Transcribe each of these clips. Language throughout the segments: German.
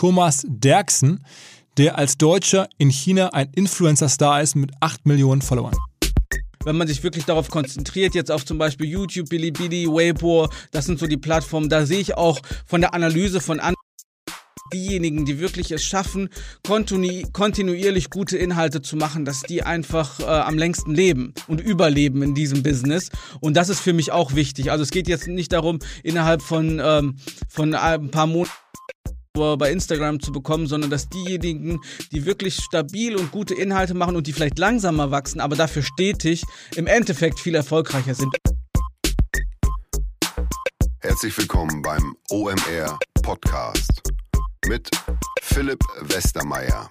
Thomas Derksen, der als Deutscher in China ein Influencer-Star ist mit 8 Millionen Followern wenn man sich wirklich darauf konzentriert, jetzt auf zum Beispiel YouTube, Bilibili, Weibo, das sind so die Plattformen, da sehe ich auch von der Analyse von anderen diejenigen, die wirklich es schaffen, kontinu kontinuierlich gute Inhalte zu machen, dass die einfach äh, am längsten leben und überleben in diesem Business. Und das ist für mich auch wichtig. Also es geht jetzt nicht darum, innerhalb von, ähm, von ein paar Monaten bei Instagram zu bekommen, sondern dass diejenigen, die wirklich stabil und gute Inhalte machen und die vielleicht langsamer wachsen, aber dafür stetig, im Endeffekt viel erfolgreicher sind. Herzlich willkommen beim OMR Podcast mit Philipp Westermeier.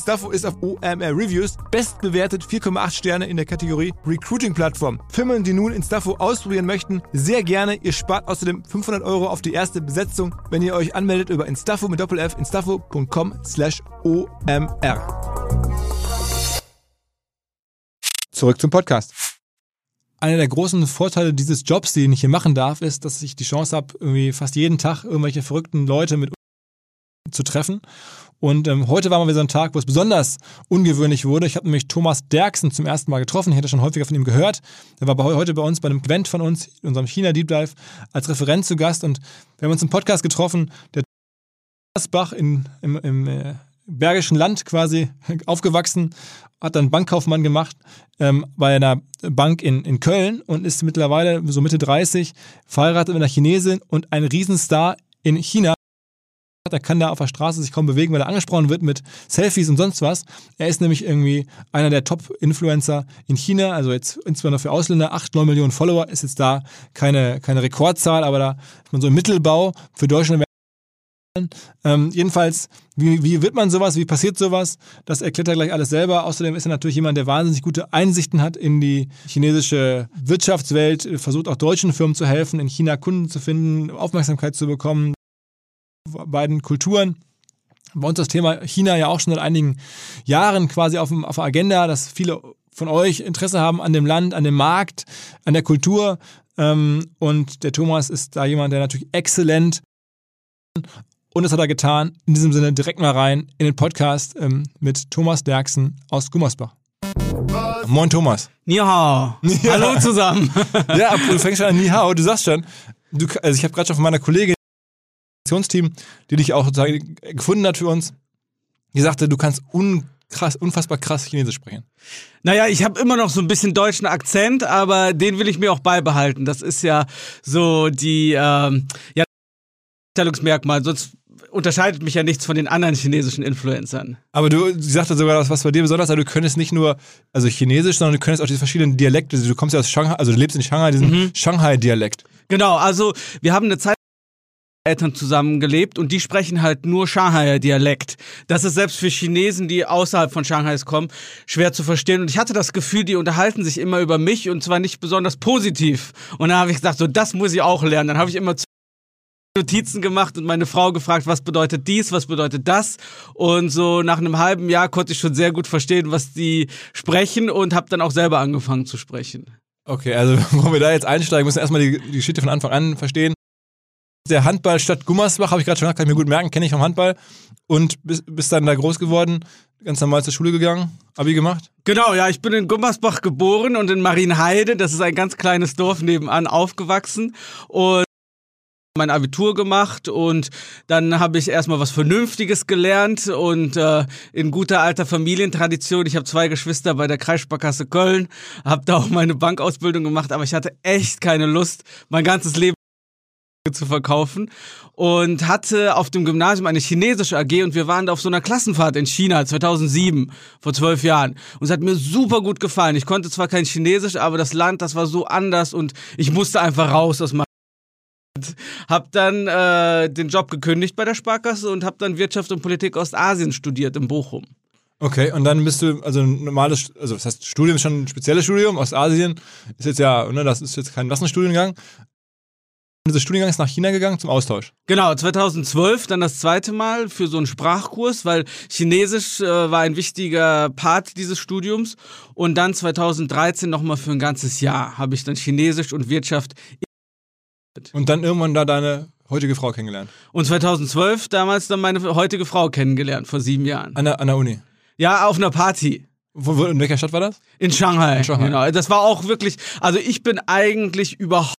Instafo ist auf OMR Reviews bestbewertet 4,8 Sterne in der Kategorie Recruiting Plattform. Firmen, die nun Instafo ausprobieren möchten, sehr gerne. Ihr spart außerdem 500 Euro auf die erste Besetzung, wenn ihr euch anmeldet über Instafo mit Doppel-F instafo.com slash OMR. Zurück zum Podcast einer der großen Vorteile dieses Jobs, den ich hier machen darf, ist, dass ich die Chance habe, irgendwie fast jeden Tag irgendwelche verrückten Leute mit zu treffen und ähm, heute war mal wieder so ein Tag, wo es besonders ungewöhnlich wurde. Ich habe nämlich Thomas Derksen zum ersten Mal getroffen. Ich hätte schon häufiger von ihm gehört. Er war heute bei uns bei einem Event von uns, unserem China Deep Dive, als Referent zu Gast. Und wir haben uns im Podcast getroffen. Der Thomas in, im, im äh, Bergischen Land quasi aufgewachsen, hat dann Bankkaufmann gemacht ähm, bei einer Bank in, in Köln und ist mittlerweile so Mitte 30, verheiratet mit einer Chinesin und ein Riesenstar in China. Er kann da auf der Straße sich kaum bewegen, weil er angesprochen wird mit Selfies und sonst was. Er ist nämlich irgendwie einer der Top-Influencer in China, also jetzt insbesondere für Ausländer. 8, 9 Millionen Follower ist jetzt da keine, keine Rekordzahl, aber da ist man so im Mittelbau. Für Deutschland ähm, jedenfalls, wie, wie wird man sowas, wie passiert sowas? Das erklärt er gleich alles selber. Außerdem ist er natürlich jemand, der wahnsinnig gute Einsichten hat in die chinesische Wirtschaftswelt, versucht auch deutschen Firmen zu helfen, in China Kunden zu finden, Aufmerksamkeit zu bekommen beiden Kulturen. Bei uns das Thema China ja auch schon seit einigen Jahren quasi auf, auf der Agenda, dass viele von euch Interesse haben an dem Land, an dem Markt, an der Kultur. Ähm, und der Thomas ist da jemand, der natürlich exzellent und das hat er getan. In diesem Sinne direkt mal rein in den Podcast ähm, mit Thomas Derksen aus Gummersbach. Moin Thomas. Ni hao. Ja. Hallo zusammen. ja, du fängst schon an Ni hao. Du sagst schon, du, also ich habe gerade schon von meiner Kollegin Kommunikationsteam, die dich auch gefunden hat für uns, die sagte, du kannst unkrass, unfassbar krass Chinesisch sprechen. Naja, ich habe immer noch so ein bisschen deutschen Akzent, aber den will ich mir auch beibehalten. Das ist ja so die ähm, ja, Stellungsmerkmal, sonst unterscheidet mich ja nichts von den anderen chinesischen Influencern. Aber du, sie sagte sogar, was bei dir besonders ist, also du könntest nicht nur also Chinesisch, sondern du könntest auch die verschiedenen Dialekte. Du kommst ja aus Shanghai, also du lebst in Shanghai, diesen mhm. Shanghai-Dialekt. Genau, also wir haben eine Zeit Eltern zusammengelebt und die sprechen halt nur Shanghaier Dialekt. Das ist selbst für Chinesen, die außerhalb von Shanghai kommen, schwer zu verstehen. Und ich hatte das Gefühl, die unterhalten sich immer über mich und zwar nicht besonders positiv. Und dann habe ich gesagt, so das muss ich auch lernen. Dann habe ich immer Notizen gemacht und meine Frau gefragt, was bedeutet dies, was bedeutet das. Und so nach einem halben Jahr konnte ich schon sehr gut verstehen, was die sprechen und habe dann auch selber angefangen zu sprechen. Okay, also bevor wir da jetzt einsteigen, müssen wir erstmal die, die Geschichte von Anfang an verstehen. Der Handballstadt Gummersbach, habe ich gerade schon gesagt, kann ich mir gut merken, kenne ich vom Handball. Und bist, bist dann da groß geworden, ganz normal zur Schule gegangen, Abi gemacht? Genau, ja, ich bin in Gummersbach geboren und in Marienheide, das ist ein ganz kleines Dorf nebenan, aufgewachsen. Und mein Abitur gemacht und dann habe ich erstmal was Vernünftiges gelernt und äh, in guter alter Familientradition. Ich habe zwei Geschwister bei der Kreissparkasse Köln, habe da auch meine Bankausbildung gemacht, aber ich hatte echt keine Lust, mein ganzes Leben zu verkaufen und hatte auf dem Gymnasium eine chinesische AG und wir waren da auf so einer Klassenfahrt in China 2007, vor zwölf Jahren. Und es hat mir super gut gefallen. Ich konnte zwar kein Chinesisch, aber das Land, das war so anders und ich musste einfach raus aus meinem hab dann äh, den Job gekündigt bei der Sparkasse und habe dann Wirtschaft und Politik Ostasien studiert in Bochum. Okay, und dann bist du, also ein normales, also das heißt, Studium ist schon ein spezielles Studium, Ostasien ist jetzt ja, ne, das ist jetzt kein Massenstudiengang. Dieses Studiengang ist nach China gegangen zum Austausch. Genau, 2012 dann das zweite Mal für so einen Sprachkurs, weil Chinesisch äh, war ein wichtiger Part dieses Studiums. Und dann 2013 nochmal für ein ganzes Jahr habe ich dann Chinesisch und Wirtschaft Und dann irgendwann da deine heutige Frau kennengelernt. Und 2012 damals dann meine heutige Frau kennengelernt, vor sieben Jahren. An der, an der Uni. Ja, auf einer Party. Wo, wo, in welcher Stadt war das? In Shanghai. In Shanghai. Genau. Das war auch wirklich, also ich bin eigentlich überhaupt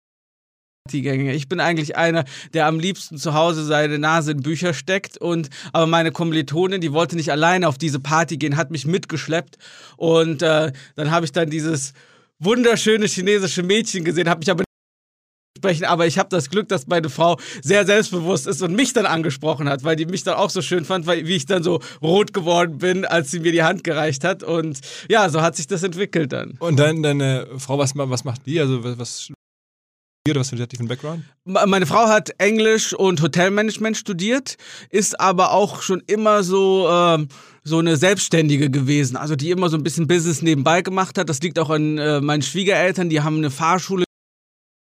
Partygänger. Ich bin eigentlich einer, der am liebsten zu Hause seine Nase in Bücher steckt und aber meine Kommilitonin, die wollte nicht alleine auf diese Party gehen, hat mich mitgeschleppt und äh, dann habe ich dann dieses wunderschöne chinesische Mädchen gesehen, habe mich aber sprechen, aber ich habe das Glück, dass meine Frau sehr selbstbewusst ist und mich dann angesprochen hat, weil die mich dann auch so schön fand, weil, wie ich dann so rot geworden bin, als sie mir die Hand gereicht hat. Und ja, so hat sich das entwickelt dann. Und dann deine Frau, was, was macht die? Also was studiert, was hat die Background? Me- Meine Frau hat Englisch und Hotelmanagement studiert, ist aber auch schon immer so ähm, so eine Selbstständige gewesen, also die immer so ein bisschen Business nebenbei gemacht hat. Das liegt auch an äh, meinen Schwiegereltern, die haben eine Fahrschule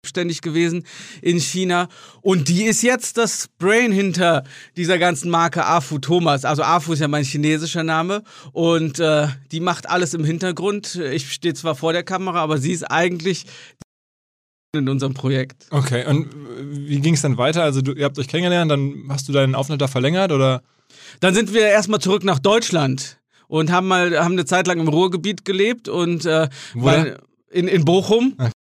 selbstständig gewesen in China und die ist jetzt das Brain hinter dieser ganzen Marke Afu Thomas. Also Afu ist ja mein chinesischer Name und äh, die macht alles im Hintergrund. Ich stehe zwar vor der Kamera, aber sie ist eigentlich in unserem Projekt. Okay, und wie ging es dann weiter? Also du, ihr habt euch kennengelernt, dann hast du deinen Aufenthalt da verlängert oder? Dann sind wir erstmal zurück nach Deutschland und haben mal haben eine Zeit lang im Ruhrgebiet gelebt und äh, weil, in, in Bochum. Okay.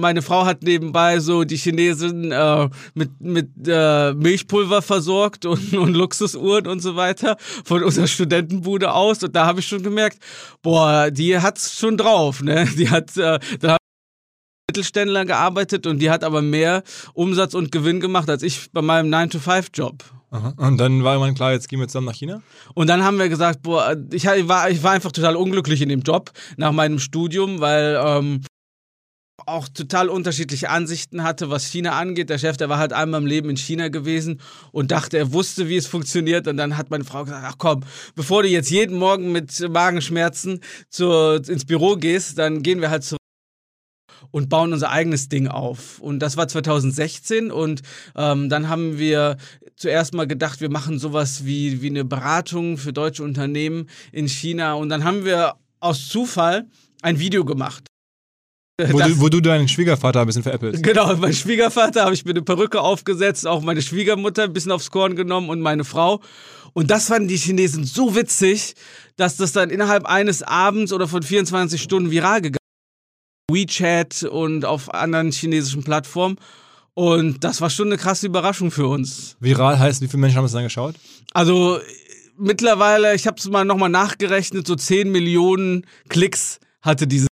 Meine Frau hat nebenbei so die Chinesen äh, mit, mit äh, Milchpulver versorgt und, und Luxusuhren und so weiter von unserer Studentenbude aus. Und da habe ich schon gemerkt, boah, die hat's schon drauf. Ne? Die hat, äh, ich Mittelständler gearbeitet und die hat aber mehr Umsatz und Gewinn gemacht als ich bei meinem 9-to-5-Job. Aha. Und dann war irgendwann klar, jetzt gehen wir zusammen nach China? Und dann haben wir gesagt, boah, ich war, ich war einfach total unglücklich in dem Job nach meinem Studium, weil ähm, auch total unterschiedliche Ansichten hatte, was China angeht. Der Chef, der war halt einmal im Leben in China gewesen und dachte, er wusste, wie es funktioniert. Und dann hat meine Frau gesagt, ach komm, bevor du jetzt jeden Morgen mit Magenschmerzen zur, ins Büro gehst, dann gehen wir halt zurück und bauen unser eigenes Ding auf. Und das war 2016 und ähm, dann haben wir zuerst mal gedacht, wir machen sowas wie, wie eine Beratung für deutsche Unternehmen in China und dann haben wir aus Zufall ein Video gemacht. Wo, du, wo du deinen Schwiegervater ein bisschen veräppelst. Genau, mein Schwiegervater habe ich mir eine Perücke aufgesetzt, auch meine Schwiegermutter ein bisschen aufs Korn genommen und meine Frau. Und das fanden die Chinesen so witzig, dass das dann innerhalb eines Abends oder von 24 Stunden viral gegangen ist. WeChat und auf anderen chinesischen Plattformen. Und das war schon eine krasse Überraschung für uns. Viral heißt, wie viele Menschen haben es dann geschaut? Also mittlerweile, ich habe es mal nochmal nachgerechnet, so 10 Millionen Klicks hatte diese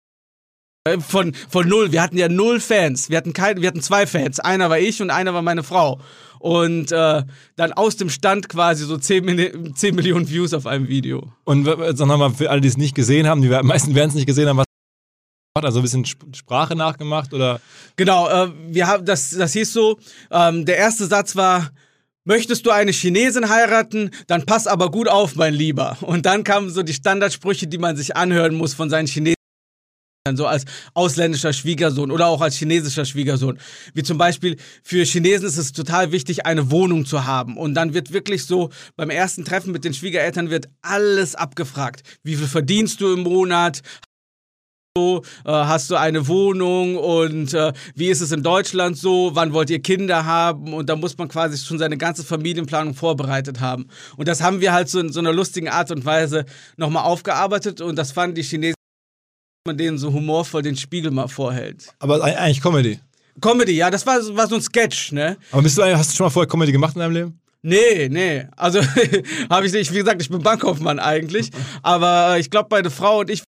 äh, von, von null. Wir hatten ja null Fans. Wir hatten, kein, wir hatten zwei Fans. Einer war ich und einer war meine Frau. Und äh, dann aus dem Stand quasi so 10, Mini- 10 Millionen Views auf einem Video. Und sag nochmal, für alle, die es nicht gesehen haben, die meisten werden es nicht gesehen haben, was also ein bisschen Sp- Sprache nachgemacht oder Genau, äh, wir haben das, das hieß so, ähm, der erste Satz war, möchtest du eine Chinesin heiraten, dann pass aber gut auf, mein Lieber. Und dann kamen so die Standardsprüche, die man sich anhören muss von seinen Chinesen. So als ausländischer Schwiegersohn oder auch als chinesischer Schwiegersohn. Wie zum Beispiel, für Chinesen ist es total wichtig, eine Wohnung zu haben. Und dann wird wirklich so, beim ersten Treffen mit den Schwiegereltern wird alles abgefragt. Wie viel verdienst du im Monat? So, äh, hast du eine Wohnung und äh, wie ist es in Deutschland so, wann wollt ihr Kinder haben und da muss man quasi schon seine ganze Familienplanung vorbereitet haben. Und das haben wir halt so in so einer lustigen Art und Weise nochmal aufgearbeitet und das fanden die Chinesen, man denen so humorvoll den Spiegel mal vorhält. Aber eigentlich Comedy. Comedy, ja, das war, war so ein Sketch, ne? Aber bist du, hast du schon mal vorher Comedy gemacht in deinem Leben? Nee, nee. Also habe ich nicht, wie gesagt, ich bin Bankkaufmann eigentlich. Aber äh, ich glaube, meine Frau und ich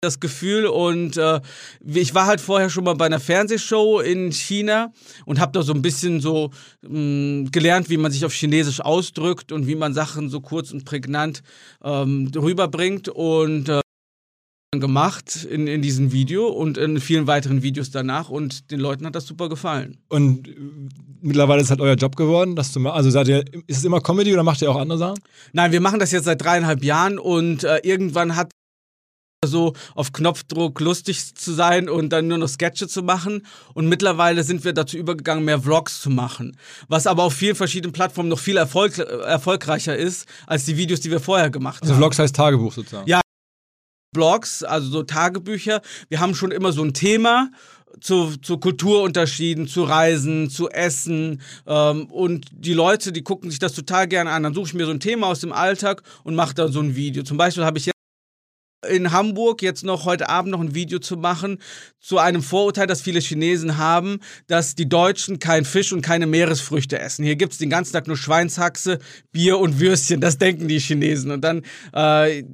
das Gefühl und äh, ich war halt vorher schon mal bei einer Fernsehshow in China und habe da so ein bisschen so mh, gelernt, wie man sich auf Chinesisch ausdrückt und wie man Sachen so kurz und prägnant ähm, rüberbringt und äh, gemacht in, in diesem Video und in vielen weiteren Videos danach und den Leuten hat das super gefallen. Und äh, mittlerweile ist halt euer Job geworden, dass du mal, also seid ihr, ist es immer Comedy oder macht ihr auch andere Sachen? Nein, wir machen das jetzt seit dreieinhalb Jahren und äh, irgendwann hat so auf Knopfdruck lustig zu sein und dann nur noch Sketche zu machen. Und mittlerweile sind wir dazu übergegangen, mehr Vlogs zu machen. Was aber auf vielen verschiedenen Plattformen noch viel erfolg erfolgreicher ist, als die Videos, die wir vorher gemacht also haben. Also Vlogs heißt Tagebuch sozusagen. Ja. Blogs, also so Tagebücher. Wir haben schon immer so ein Thema zu, zu Kulturunterschieden, zu Reisen, zu Essen. Ähm, und die Leute, die gucken sich das total gerne an. Dann suche ich mir so ein Thema aus dem Alltag und mache da so ein Video. Zum Beispiel habe ich jetzt in Hamburg jetzt noch heute Abend noch ein Video zu machen zu einem Vorurteil, das viele Chinesen haben, dass die Deutschen kein Fisch und keine Meeresfrüchte essen. Hier gibt es den ganzen Tag nur Schweinshaxe, Bier und Würstchen. Das denken die Chinesen. Und dann äh,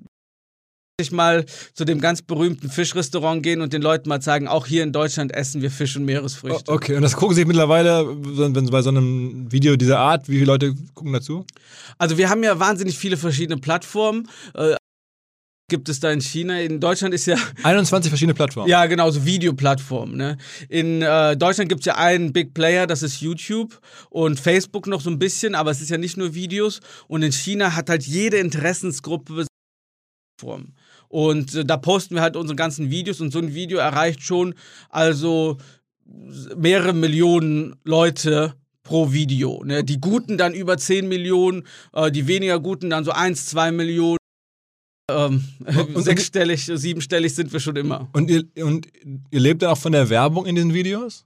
ich mal zu dem ganz berühmten Fischrestaurant gehen und den Leuten mal zeigen, auch hier in Deutschland essen wir Fisch und Meeresfrüchte. Okay, und das gucken sich mittlerweile, wenn bei so einem Video dieser Art, wie viele Leute gucken dazu? Also wir haben ja wahnsinnig viele verschiedene Plattformen. Äh, gibt es da in China. In Deutschland ist ja. 21 verschiedene Plattformen. Ja, genau, so Videoplattformen. Ne? In äh, Deutschland gibt es ja einen Big Player, das ist YouTube und Facebook noch so ein bisschen, aber es ist ja nicht nur Videos. Und in China hat halt jede Interessensgruppe Plattform. Und äh, da posten wir halt unsere ganzen Videos und so ein Video erreicht schon also mehrere Millionen Leute pro Video. Ne? Die Guten dann über 10 Millionen, äh, die weniger Guten dann so 1, 2 Millionen. Ähm, und, sechsstellig, siebenstellig sind wir schon immer. Und ihr, und ihr lebt dann auch von der Werbung in den Videos?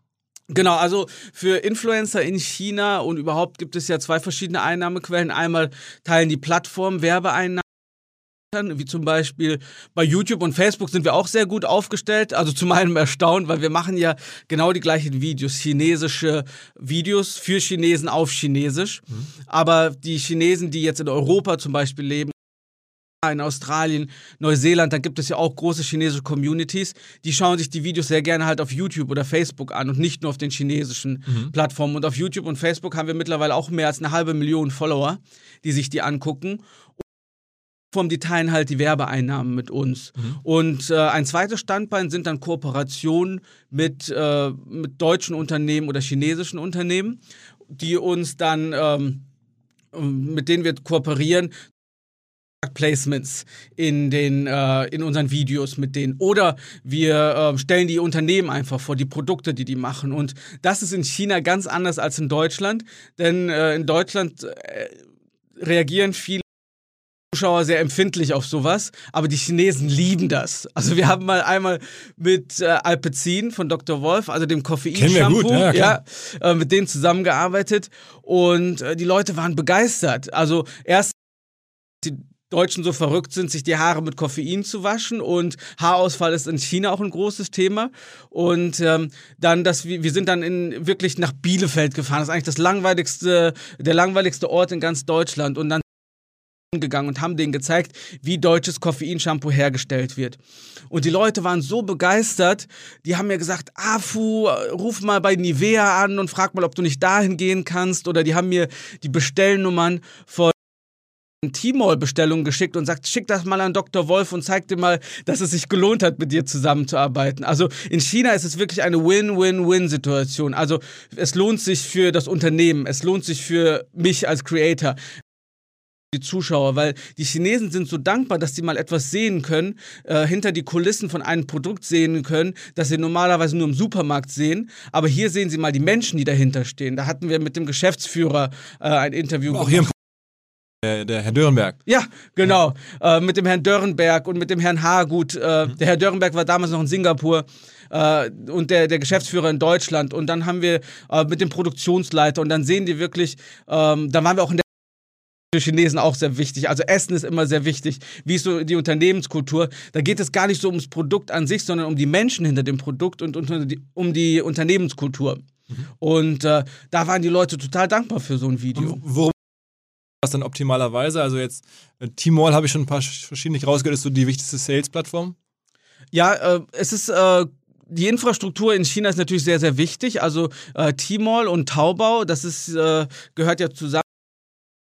Genau, also für Influencer in China und überhaupt gibt es ja zwei verschiedene Einnahmequellen. Einmal teilen die Plattformen Werbeeinnahmen wie zum Beispiel bei YouTube und Facebook sind wir auch sehr gut aufgestellt, also zu meinem Erstaunen, weil wir machen ja genau die gleichen Videos, chinesische Videos für Chinesen auf Chinesisch, mhm. aber die Chinesen, die jetzt in Europa zum Beispiel leben, in Australien, Neuseeland, da gibt es ja auch große chinesische Communities, die schauen sich die Videos sehr gerne halt auf YouTube oder Facebook an und nicht nur auf den chinesischen mhm. Plattformen. Und auf YouTube und Facebook haben wir mittlerweile auch mehr als eine halbe Million Follower, die sich die angucken. Vom die teilen halt die Werbeeinnahmen mit uns. Mhm. Und äh, ein zweites Standbein sind dann Kooperationen mit, äh, mit deutschen Unternehmen oder chinesischen Unternehmen, die uns dann, ähm, mit denen wir kooperieren, Placements in den äh, in unseren Videos mit denen oder wir äh, stellen die Unternehmen einfach vor die Produkte die die machen und das ist in China ganz anders als in Deutschland denn äh, in Deutschland äh, reagieren viele Zuschauer sehr empfindlich auf sowas, aber die Chinesen lieben das. Also wir haben mal einmal mit äh, Alpecin von Dr. Wolf, also dem Koffeinshampoo, ja, ja äh, mit denen zusammengearbeitet und äh, die Leute waren begeistert. Also erst die Deutschen so verrückt sind, sich die Haare mit Koffein zu waschen und Haarausfall ist in China auch ein großes Thema. Und ähm, dann, dass wir, wir sind dann in, wirklich nach Bielefeld gefahren. Das ist eigentlich das langweiligste, der langweiligste Ort in ganz Deutschland. Und dann gegangen und haben denen gezeigt, wie deutsches Koffeinshampoo hergestellt wird. Und die Leute waren so begeistert, die haben mir gesagt, Afu, ruf mal bei Nivea an und frag mal, ob du nicht dahin gehen kannst. Oder die haben mir die Bestellnummern von T-Mall-Bestellung geschickt und sagt, schick das mal an Dr. Wolf und zeig dir mal, dass es sich gelohnt hat, mit dir zusammenzuarbeiten. Also in China ist es wirklich eine Win-Win-Win-Situation. Also es lohnt sich für das Unternehmen, es lohnt sich für mich als Creator die Zuschauer, weil die Chinesen sind so dankbar, dass sie mal etwas sehen können, äh, hinter die Kulissen von einem Produkt sehen können, das sie normalerweise nur im Supermarkt sehen. Aber hier sehen sie mal die Menschen, die dahinter stehen. Da hatten wir mit dem Geschäftsführer äh, ein Interview auch gemacht. Hier Der, der Herr Dürrenberg. Ja, genau. Äh, mit dem Herrn Dörrenberg und mit dem Herrn Hagut. Äh, mhm. Der Herr Dörrenberg war damals noch in Singapur äh, und der, der Geschäftsführer in Deutschland. Und dann haben wir äh, mit dem Produktionsleiter und dann sehen die wirklich, ähm, dann waren wir auch in der für Chinesen auch sehr wichtig. Also Essen ist immer sehr wichtig. Wie ist so die Unternehmenskultur? Da geht es gar nicht so ums Produkt an sich, sondern um die Menschen hinter dem Produkt und um die Unternehmenskultur. Mhm. Und äh, da waren die Leute total dankbar für so ein Video. Und worum was dann optimalerweise? Also jetzt äh, Tmall habe ich schon ein paar verschiedene rausgehört, ist so die wichtigste Sales-Plattform? Ja, äh, es ist äh, die Infrastruktur in China ist natürlich sehr, sehr wichtig. Also äh, Tmall und Taobao, das ist, äh, gehört ja zusammen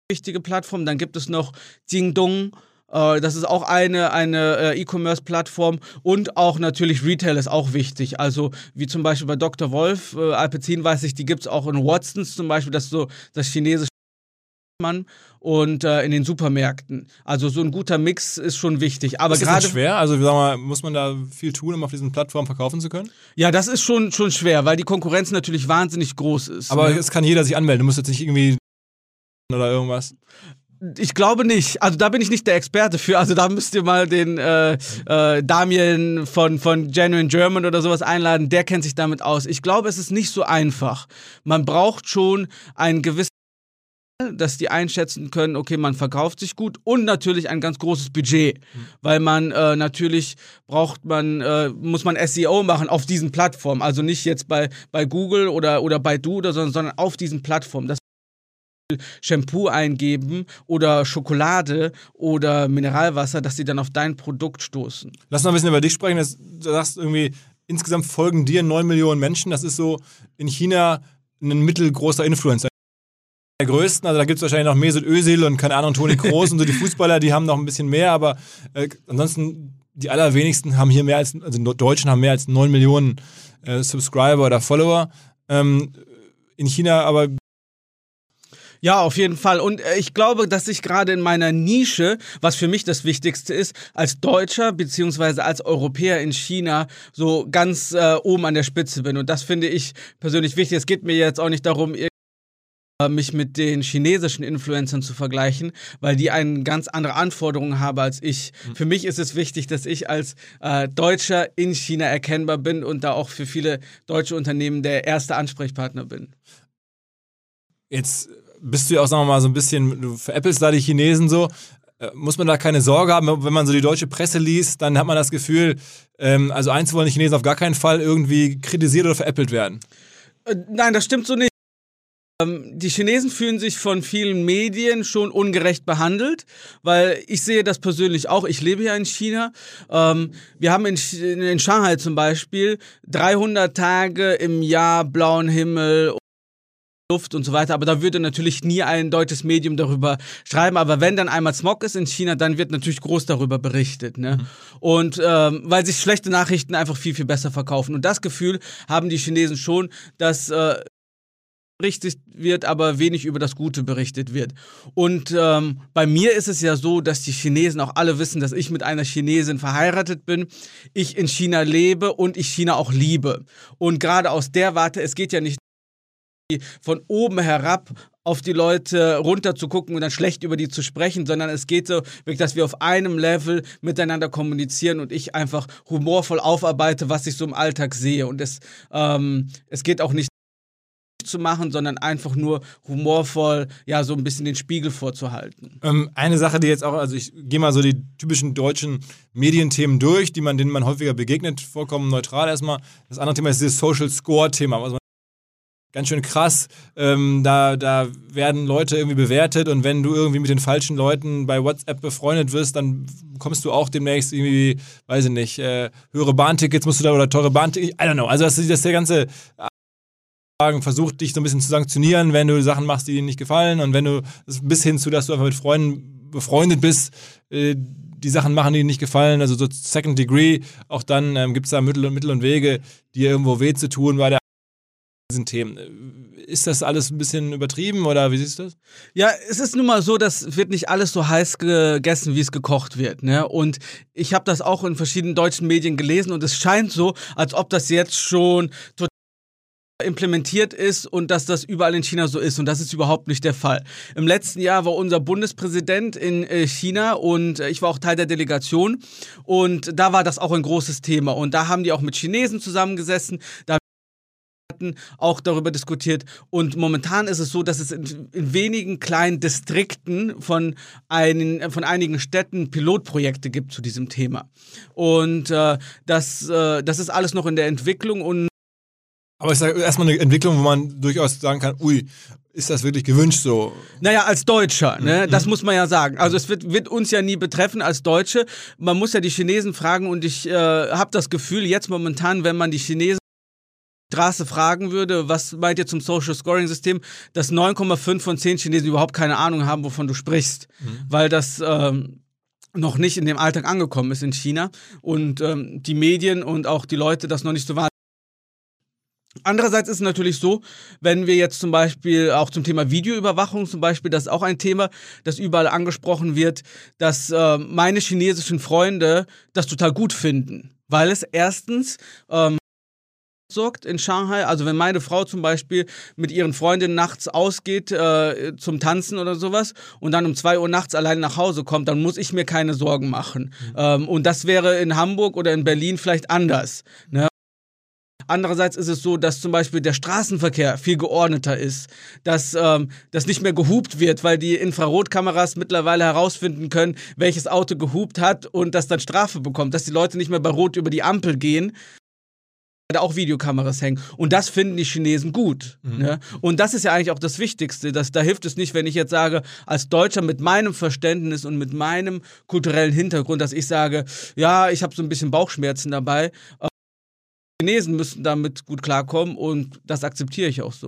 wichtige Plattform. Dann gibt es noch Jingdong. Äh, das ist auch eine, eine äh, E-Commerce-Plattform und auch natürlich Retail ist auch wichtig. Also wie zum Beispiel bei Dr. Wolf, äh, Alpecin weiß ich, die gibt es auch in Watsons zum Beispiel, das ist so das chinesische man und äh, in den Supermärkten. Also so ein guter Mix ist schon wichtig. Aber ist das schwer? Also sag mal, muss man da viel tun, um auf diesen Plattformen verkaufen zu können? Ja, das ist schon, schon schwer, weil die Konkurrenz natürlich wahnsinnig groß ist. Aber ne? es kann jeder sich anmelden. Du musst jetzt nicht irgendwie oder irgendwas. Ich glaube nicht. Also da bin ich nicht der Experte für. Also da müsst ihr mal den äh, äh, Damien von, von Genuine German oder sowas einladen. Der kennt sich damit aus. Ich glaube, es ist nicht so einfach. Man braucht schon einen gewissen dass die einschätzen können, okay, man verkauft sich gut und natürlich ein ganz großes Budget, weil man äh, natürlich braucht man, äh, muss man SEO machen auf diesen Plattformen, also nicht jetzt bei, bei Google oder, oder bei Du oder so, sondern auf diesen Plattformen. Das Shampoo eingeben oder Schokolade oder Mineralwasser, dass sie dann auf dein Produkt stoßen. Lass mal ein bisschen über dich sprechen. Du sagst irgendwie, insgesamt folgen dir 9 Millionen Menschen. Das ist so in China ein mittelgroßer Influencer der größten. Also da gibt es wahrscheinlich noch Mesut Özil und keine Ahnung, Toni Kroos und so die Fußballer, die haben noch ein bisschen mehr, aber äh, ansonsten die allerwenigsten haben hier mehr als, also Deutschen haben mehr als 9 Millionen äh, Subscriber oder Follower. Ähm, in China aber ja, auf jeden Fall. Und äh, ich glaube, dass ich gerade in meiner Nische, was für mich das Wichtigste ist, als Deutscher beziehungsweise als Europäer in China so ganz äh, oben an der Spitze bin. Und das finde ich persönlich wichtig. Es geht mir jetzt auch nicht darum, mich mit den chinesischen Influencern zu vergleichen, weil die eine ganz andere Anforderungen haben als ich. Mhm. Für mich ist es wichtig, dass ich als äh, Deutscher in China erkennbar bin und da auch für viele deutsche Unternehmen der erste Ansprechpartner bin. Jetzt bist du ja auch, sagen wir mal, so ein bisschen, du veräppelst da die Chinesen so. Äh, muss man da keine Sorge haben, wenn man so die deutsche Presse liest, dann hat man das Gefühl, ähm, also eins wollen die Chinesen auf gar keinen Fall irgendwie kritisiert oder veräppelt werden. Äh, nein, das stimmt so nicht. Ähm, die Chinesen fühlen sich von vielen Medien schon ungerecht behandelt, weil ich sehe das persönlich auch. Ich lebe ja in China. Ähm, wir haben in, in Shanghai zum Beispiel 300 Tage im Jahr blauen Himmel. Luft und so weiter, aber da würde natürlich nie ein deutsches Medium darüber schreiben. Aber wenn dann einmal Smog ist in China, dann wird natürlich groß darüber berichtet. Ne? Mhm. Und ähm, weil sich schlechte Nachrichten einfach viel, viel besser verkaufen. Und das Gefühl haben die Chinesen schon, dass äh, berichtet wird, aber wenig über das Gute berichtet wird. Und ähm, bei mir ist es ja so, dass die Chinesen auch alle wissen, dass ich mit einer Chinesin verheiratet bin, ich in China lebe und ich China auch liebe. Und gerade aus der Warte, es geht ja nicht von oben herab auf die Leute runter zu gucken und dann schlecht über die zu sprechen, sondern es geht so dass wir auf einem Level miteinander kommunizieren und ich einfach humorvoll aufarbeite, was ich so im Alltag sehe. Und es, ähm, es geht auch nicht zu machen, sondern einfach nur humorvoll, ja, so ein bisschen den Spiegel vorzuhalten. Ähm, eine Sache, die jetzt auch, also ich gehe mal so die typischen deutschen Medienthemen durch, die man, denen man häufiger begegnet, vollkommen neutral erstmal. Das andere Thema ist dieses Social Score-Thema. Also ganz schön krass. Ähm, da, da werden Leute irgendwie bewertet und wenn du irgendwie mit den falschen Leuten bei WhatsApp befreundet wirst, dann kommst du auch demnächst irgendwie, weiß ich nicht, äh, höhere Bahntickets musst du da oder teure Bahntickets, I don't know. Also das ist das der ganze versucht dich so ein bisschen zu sanktionieren, wenn du Sachen machst, die dir nicht gefallen und wenn du bis hin zu, dass du einfach mit Freunden befreundet bist, äh, die Sachen machen, die dir nicht gefallen, also so Second Degree, auch dann ähm, gibt es da Mittel und Mittel und Wege, dir irgendwo weh zu tun bei der diesen Themen. Ist das alles ein bisschen übertrieben oder wie siehst du das? Ja, es ist nun mal so, das wird nicht alles so heiß gegessen, wie es gekocht wird. Ne? Und ich habe das auch in verschiedenen deutschen Medien gelesen und es scheint so, als ob das jetzt schon total implementiert ist und dass das überall in China so ist und das ist überhaupt nicht der Fall. Im letzten Jahr war unser Bundespräsident in äh, China und äh, ich war auch Teil der Delegation und da war das auch ein großes Thema und da haben die auch mit Chinesen zusammengesessen, da auch darüber diskutiert. Und momentan ist es so, dass es in, in wenigen kleinen Distrikten von, einen, von einigen Städten Pilotprojekte gibt zu diesem Thema. Und äh, das, äh, das ist alles noch in der Entwicklung und aber ich sage erstmal eine Entwicklung, wo man durchaus sagen kann, ui, ist das wirklich gewünscht so? Naja, als Deutscher, ne? Mhm. Das muss man ja sagen. Also es wird, wird uns ja nie betreffen als Deutsche. Man muss ja die Chinesen fragen und ich äh, habe das Gefühl, jetzt momentan, wenn man die Chinesen Straße fragen würde, was meint ihr zum Social Scoring System, dass 9,5 von 10 Chinesen überhaupt keine Ahnung haben, wovon du sprichst, mhm. weil das ähm, noch nicht in dem Alltag angekommen ist in China und ähm, die Medien und auch die Leute das noch nicht so wahrnehmen. Andererseits ist es natürlich so, wenn wir jetzt zum Beispiel auch zum Thema Videoüberwachung zum Beispiel, das ist auch ein Thema, das überall angesprochen wird, dass äh, meine chinesischen Freunde das total gut finden, weil es erstens ähm, sorgt in Shanghai. Also wenn meine Frau zum Beispiel mit ihren Freundinnen nachts ausgeht äh, zum Tanzen oder sowas und dann um zwei Uhr nachts allein nach Hause kommt, dann muss ich mir keine Sorgen machen. Mhm. Ähm, und das wäre in Hamburg oder in Berlin vielleicht anders. Ne? Andererseits ist es so, dass zum Beispiel der Straßenverkehr viel geordneter ist, dass ähm, das nicht mehr gehupt wird, weil die Infrarotkameras mittlerweile herausfinden können, welches Auto gehupt hat und das dann Strafe bekommt, dass die Leute nicht mehr bei Rot über die Ampel gehen, da auch Videokameras hängen. Und das finden die Chinesen gut. Mhm. Ne? Und das ist ja eigentlich auch das Wichtigste. Dass, da hilft es nicht, wenn ich jetzt sage, als Deutscher mit meinem Verständnis und mit meinem kulturellen Hintergrund, dass ich sage, ja, ich habe so ein bisschen Bauchschmerzen dabei. Chinesen müssen damit gut klarkommen und das akzeptiere ich auch so.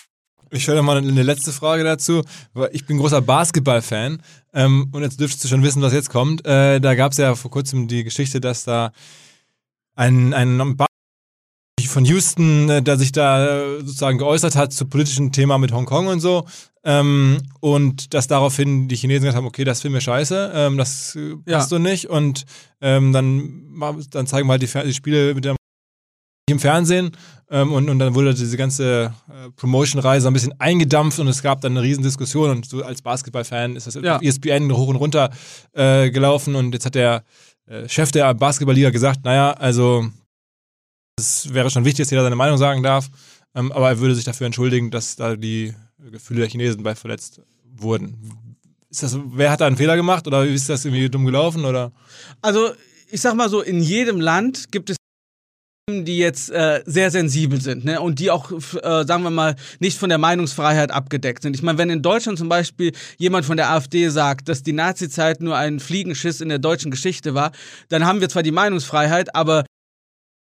Ich stelle mal eine letzte Frage dazu, weil ich bin großer Basketball-Fan ähm, und jetzt dürftest du schon wissen, was jetzt kommt. Äh, da gab es ja vor kurzem die Geschichte, dass da ein, ein von Houston, äh, der sich da äh, sozusagen geäußert hat zu politischen Thema mit Hongkong und so. Ähm, und dass daraufhin die Chinesen gesagt haben, okay, das finden wir scheiße, ähm, das äh, passt ja. so nicht. Und ähm, dann, dann zeigen wir halt die, die Spiele mit der im Fernsehen ähm, und, und dann wurde diese ganze äh, Promotion-Reise ein bisschen eingedampft und es gab dann eine riesen Diskussion und so als Basketball-Fan ist das ja. auf ESPN hoch und runter äh, gelaufen und jetzt hat der äh, Chef der Basketballliga gesagt, naja, also es wäre schon wichtig, dass jeder seine Meinung sagen darf, ähm, aber er würde sich dafür entschuldigen, dass da die Gefühle der Chinesen bei verletzt wurden. Ist das, wer hat da einen Fehler gemacht oder ist das irgendwie dumm gelaufen oder? Also ich sag mal so, in jedem Land gibt es die jetzt äh, sehr sensibel sind ne? und die auch, äh, sagen wir mal, nicht von der Meinungsfreiheit abgedeckt sind. Ich meine, wenn in Deutschland zum Beispiel jemand von der AfD sagt, dass die Nazizeit nur ein Fliegenschiss in der deutschen Geschichte war, dann haben wir zwar die Meinungsfreiheit, aber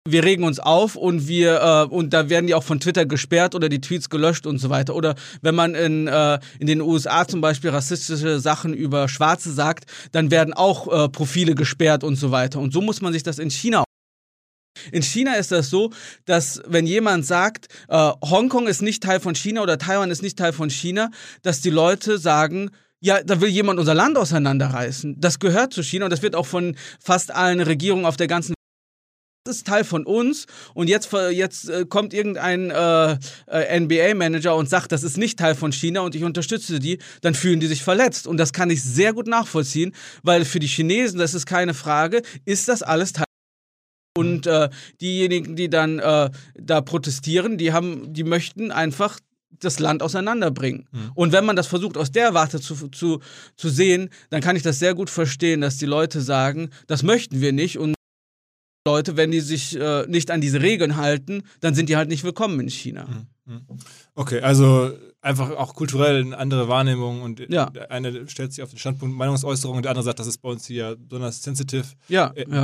wir regen uns auf und wir äh, und da werden die auch von Twitter gesperrt oder die Tweets gelöscht und so weiter. Oder wenn man in, äh, in den USA zum Beispiel rassistische Sachen über Schwarze sagt, dann werden auch äh, Profile gesperrt und so weiter. Und so muss man sich das in China in China ist das so, dass wenn jemand sagt, äh, Hongkong ist nicht Teil von China oder Taiwan ist nicht Teil von China, dass die Leute sagen, ja, da will jemand unser Land auseinanderreißen. Das gehört zu China und das wird auch von fast allen Regierungen auf der ganzen ist Teil von uns und jetzt, jetzt äh, kommt irgendein äh, äh NBA-Manager und sagt, das ist nicht Teil von China und ich unterstütze die, dann fühlen die sich verletzt. Und das kann ich sehr gut nachvollziehen, weil für die Chinesen, das ist keine Frage, ist das alles Teil und äh, diejenigen, die dann äh, da protestieren, die haben, die möchten einfach das Land auseinanderbringen. Mhm. Und wenn man das versucht, aus der Warte zu, zu, zu sehen, dann kann ich das sehr gut verstehen, dass die Leute sagen, das möchten wir nicht. Und Leute, wenn die sich äh, nicht an diese Regeln halten, dann sind die halt nicht willkommen in China. Mhm. mhm. Okay, also einfach auch kulturell eine andere Wahrnehmung und ja. der eine stellt sich auf den Standpunkt Meinungsäußerung und der andere sagt, das ist bei uns hier besonders sensitive. Ja, äh, ja.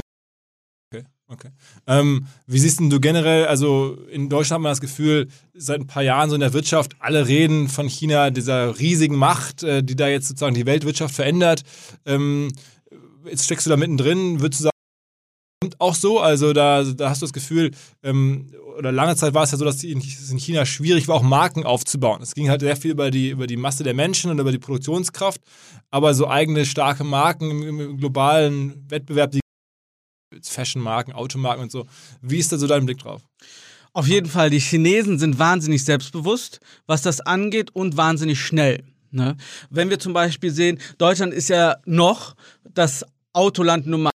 Okay. Ähm, wie siehst du generell, also in Deutschland hat man das Gefühl, seit ein paar Jahren so in der Wirtschaft, alle reden von China, dieser riesigen Macht, äh, die da jetzt sozusagen die Weltwirtschaft verändert. Ähm, jetzt steckst du da mittendrin, würdest du sagen, auch so? Also da, da hast du das Gefühl, ähm, oder lange Zeit war es ja so, dass es in China schwierig war, auch Marken aufzubauen. Es ging halt sehr viel über die, über die Masse der Menschen und über die Produktionskraft, aber so eigene starke Marken im, im globalen Wettbewerb, die Fashion-Marken, Automarken und so. Wie ist da so dein Blick drauf? Auf jeden Fall, die Chinesen sind wahnsinnig selbstbewusst, was das angeht und wahnsinnig schnell. Ne? Wenn wir zum Beispiel sehen, Deutschland ist ja noch das Autoland Nummer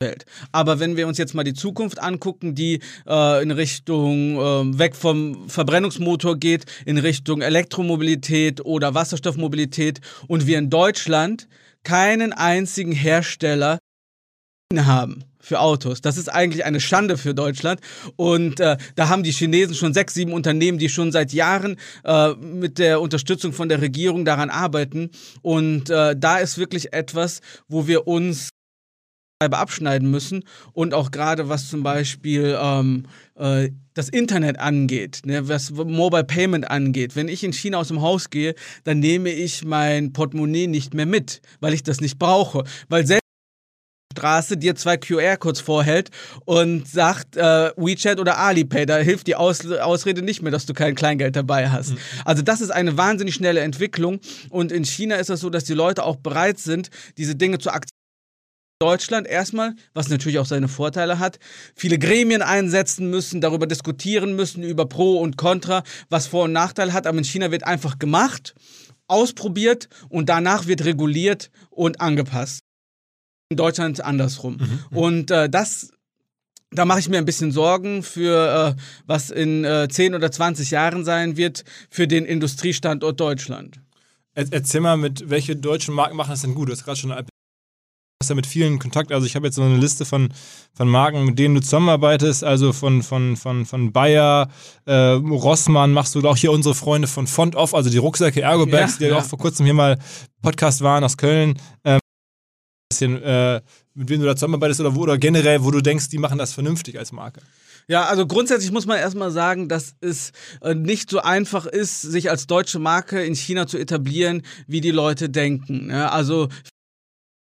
Welt. Aber wenn wir uns jetzt mal die Zukunft angucken, die äh, in Richtung äh, weg vom Verbrennungsmotor geht, in Richtung Elektromobilität oder Wasserstoffmobilität und wir in Deutschland keinen einzigen Hersteller haben für Autos. Das ist eigentlich eine Schande für Deutschland. Und äh, da haben die Chinesen schon sechs, sieben Unternehmen, die schon seit Jahren äh, mit der Unterstützung von der Regierung daran arbeiten. Und äh, da ist wirklich etwas, wo wir uns abschneiden müssen und auch gerade was zum Beispiel ähm, äh, das Internet angeht, ne, was Mobile Payment angeht. Wenn ich in China aus dem Haus gehe, dann nehme ich mein Portemonnaie nicht mehr mit, weil ich das nicht brauche, weil selbst Straße dir zwei QR-Codes vorhält und sagt äh, WeChat oder Alipay, da hilft die Aus Ausrede nicht mehr, dass du kein Kleingeld dabei hast. Mhm. Also das ist eine wahnsinnig schnelle Entwicklung und in China ist es das so, dass die Leute auch bereit sind, diese Dinge zu akzeptieren. Deutschland erstmal, was natürlich auch seine Vorteile hat, viele Gremien einsetzen müssen, darüber diskutieren müssen, über Pro und Contra, was Vor- und Nachteile hat, aber in China wird einfach gemacht, ausprobiert und danach wird reguliert und angepasst in Deutschland andersrum. Mhm, mhm. Und äh, das da mache ich mir ein bisschen Sorgen für, äh, was in äh, 10 oder 20 Jahren sein wird für den Industriestandort Deutschland. Erzähl mal, mit welche deutschen Marken machen das denn gut? Du hast gerade schon hast ja mit vielen Kontakt. Also ich habe jetzt so eine Liste von, von Marken, mit denen du zusammenarbeitest. Also von, von, von, von Bayer, äh, Rossmann machst du auch hier unsere Freunde von Font Off, also die Rucksäcke Ergobags, ja, die ja. auch vor kurzem hier mal Podcast waren aus Köln. Ähm, bisschen, äh, mit wem du da zusammenarbeitest oder, wo, oder generell, wo du denkst, die machen das vernünftig als Marke? Ja, also grundsätzlich muss man erstmal sagen, dass es äh, nicht so einfach ist, sich als deutsche Marke in China zu etablieren, wie die Leute denken. Ja, also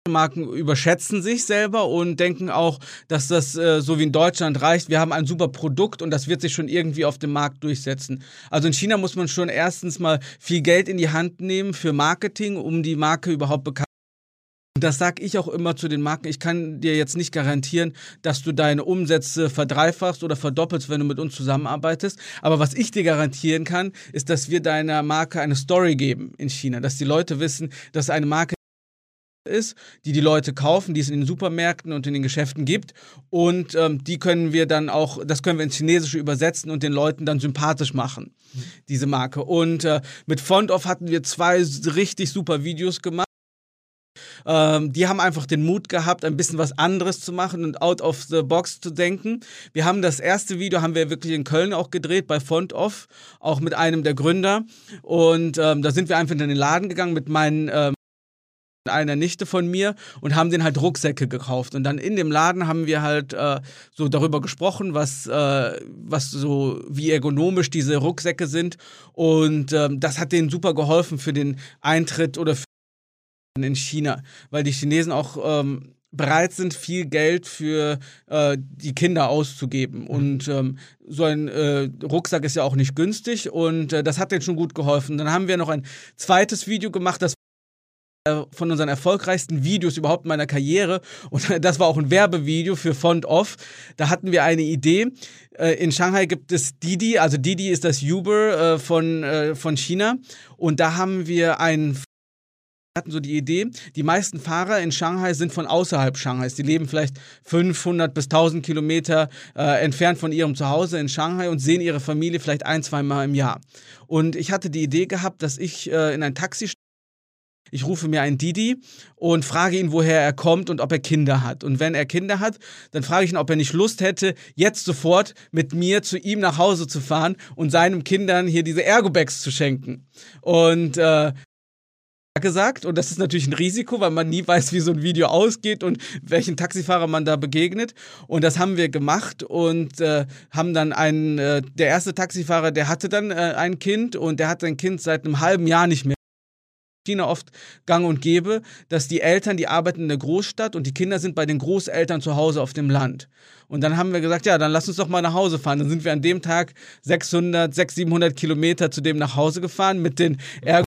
Marken überschätzen sich selber und denken auch, dass das äh, so wie in Deutschland reicht. Wir haben ein super Produkt und das wird sich schon irgendwie auf dem Markt durchsetzen. Also in China muss man schon erstens mal viel Geld in die Hand nehmen für Marketing, um die Marke überhaupt bekannt das sage ich auch immer zu den Marken. Ich kann dir jetzt nicht garantieren, dass du deine Umsätze verdreifachst oder verdoppelst, wenn du mit uns zusammenarbeitest. Aber was ich dir garantieren kann, ist, dass wir deiner Marke eine Story geben in China. Dass die Leute wissen, dass eine Marke ist, die die Leute kaufen, die es in den Supermärkten und in den Geschäften gibt. Und ähm, die können wir dann auch, das können wir ins Chinesische übersetzen und den Leuten dann sympathisch machen, mhm. diese Marke. Und äh, mit Off hatten wir zwei richtig super Videos gemacht. Ähm, die haben einfach den Mut gehabt, ein bisschen was anderes zu machen und out of the box zu denken. Wir haben das erste Video, haben wir wirklich in Köln auch gedreht, bei Font Off, auch mit einem der Gründer. Und ähm, da sind wir einfach in den Laden gegangen mit meinen ähm, einer Nichte von mir und haben den halt Rucksäcke gekauft. Und dann in dem Laden haben wir halt äh, so darüber gesprochen, was, äh, was so, wie ergonomisch diese Rucksäcke sind. Und ähm, das hat denen super geholfen für den Eintritt oder für in China, weil die Chinesen auch ähm, bereit sind, viel Geld für äh, die Kinder auszugeben. Mhm. Und ähm, so ein äh, Rucksack ist ja auch nicht günstig und äh, das hat denen schon gut geholfen. Dann haben wir noch ein zweites Video gemacht, das äh, von unseren erfolgreichsten Videos überhaupt in meiner Karriere. Und das war auch ein Werbevideo für Font Off. Da hatten wir eine Idee. Äh, in Shanghai gibt es Didi, also Didi ist das Uber äh, von, von China. Und da haben wir einen hatten so die Idee, die meisten Fahrer in Shanghai sind von außerhalb Shanghais. Die leben vielleicht 500 bis 1000 Kilometer äh, entfernt von ihrem Zuhause in Shanghai und sehen ihre Familie vielleicht ein, zwei Mal im Jahr. Und ich hatte die Idee gehabt, dass ich äh, in ein Taxi ich rufe mir einen Didi und frage ihn, woher er kommt und ob er Kinder hat. Und wenn er Kinder hat, dann frage ich ihn, ob er nicht Lust hätte, jetzt sofort mit mir zu ihm nach Hause zu fahren und seinen Kindern hier diese Ergobags zu schenken. Und äh, gesagt und das ist natürlich ein Risiko, weil man nie weiß, wie so ein Video ausgeht und welchen Taxifahrer man da begegnet und das haben wir gemacht und äh, haben dann einen, äh, der erste Taxifahrer, der hatte dann äh, ein Kind und der hat sein Kind seit einem halben Jahr nicht mehr. China oft gang und gäbe, dass die Eltern, die arbeiten in der Großstadt und die Kinder sind bei den Großeltern zu Hause auf dem Land. Und dann haben wir gesagt, ja, dann lass uns doch mal nach Hause fahren. Dann sind wir an dem Tag 600, 600, 700 Kilometer zu dem nach Hause gefahren mit den Ergo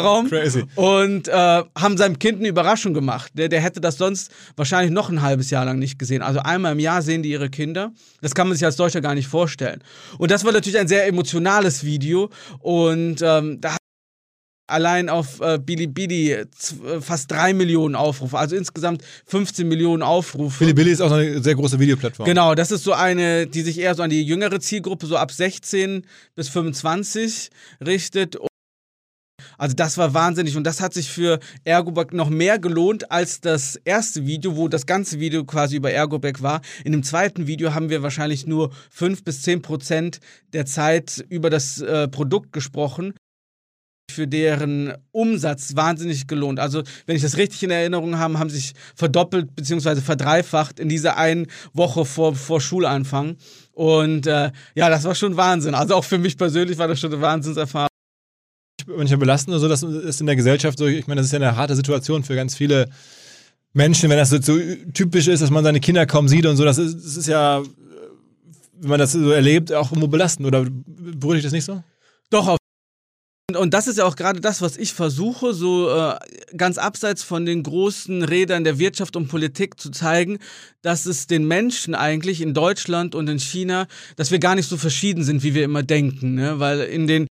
Raum Crazy. und äh, haben seinem Kind eine Überraschung gemacht. Der, der hätte das sonst wahrscheinlich noch ein halbes Jahr lang nicht gesehen. Also einmal im Jahr sehen die ihre Kinder. Das kann man sich als Deutscher gar nicht vorstellen. Und das war natürlich ein sehr emotionales Video und ähm, da allein auf äh, Bilibili äh, fast drei Millionen Aufrufe, also insgesamt 15 Millionen Aufrufe. Bilibili ist auch eine sehr große Videoplattform. Genau, das ist so eine, die sich eher so an die jüngere Zielgruppe, so ab 16 bis 25 richtet. Also das war wahnsinnig und das hat sich für Ergobag noch mehr gelohnt als das erste Video, wo das ganze Video quasi über Ergobag war. In dem zweiten Video haben wir wahrscheinlich nur 5 bis 10 Prozent der Zeit über das äh, Produkt gesprochen für deren Umsatz wahnsinnig gelohnt. Also, wenn ich das richtig in Erinnerung habe, haben sich verdoppelt bzw. verdreifacht in dieser einen Woche vor, vor Schulanfang. Und äh, ja, das war schon Wahnsinn. Also auch für mich persönlich war das schon eine Wahnsinnserfahrung manchmal belastend oder so, das ist in der Gesellschaft so, ich meine, das ist ja eine harte Situation für ganz viele Menschen, wenn das so, so typisch ist, dass man seine Kinder kaum sieht und so, das ist, das ist ja, wenn man das so erlebt, auch irgendwo belastend oder berührt dich das nicht so? Doch, auf und das ist ja auch gerade das, was ich versuche, so äh, ganz abseits von den großen Rädern der Wirtschaft und Politik zu zeigen, dass es den Menschen eigentlich in Deutschland und in China, dass wir gar nicht so verschieden sind, wie wir immer denken. Ne? Weil in den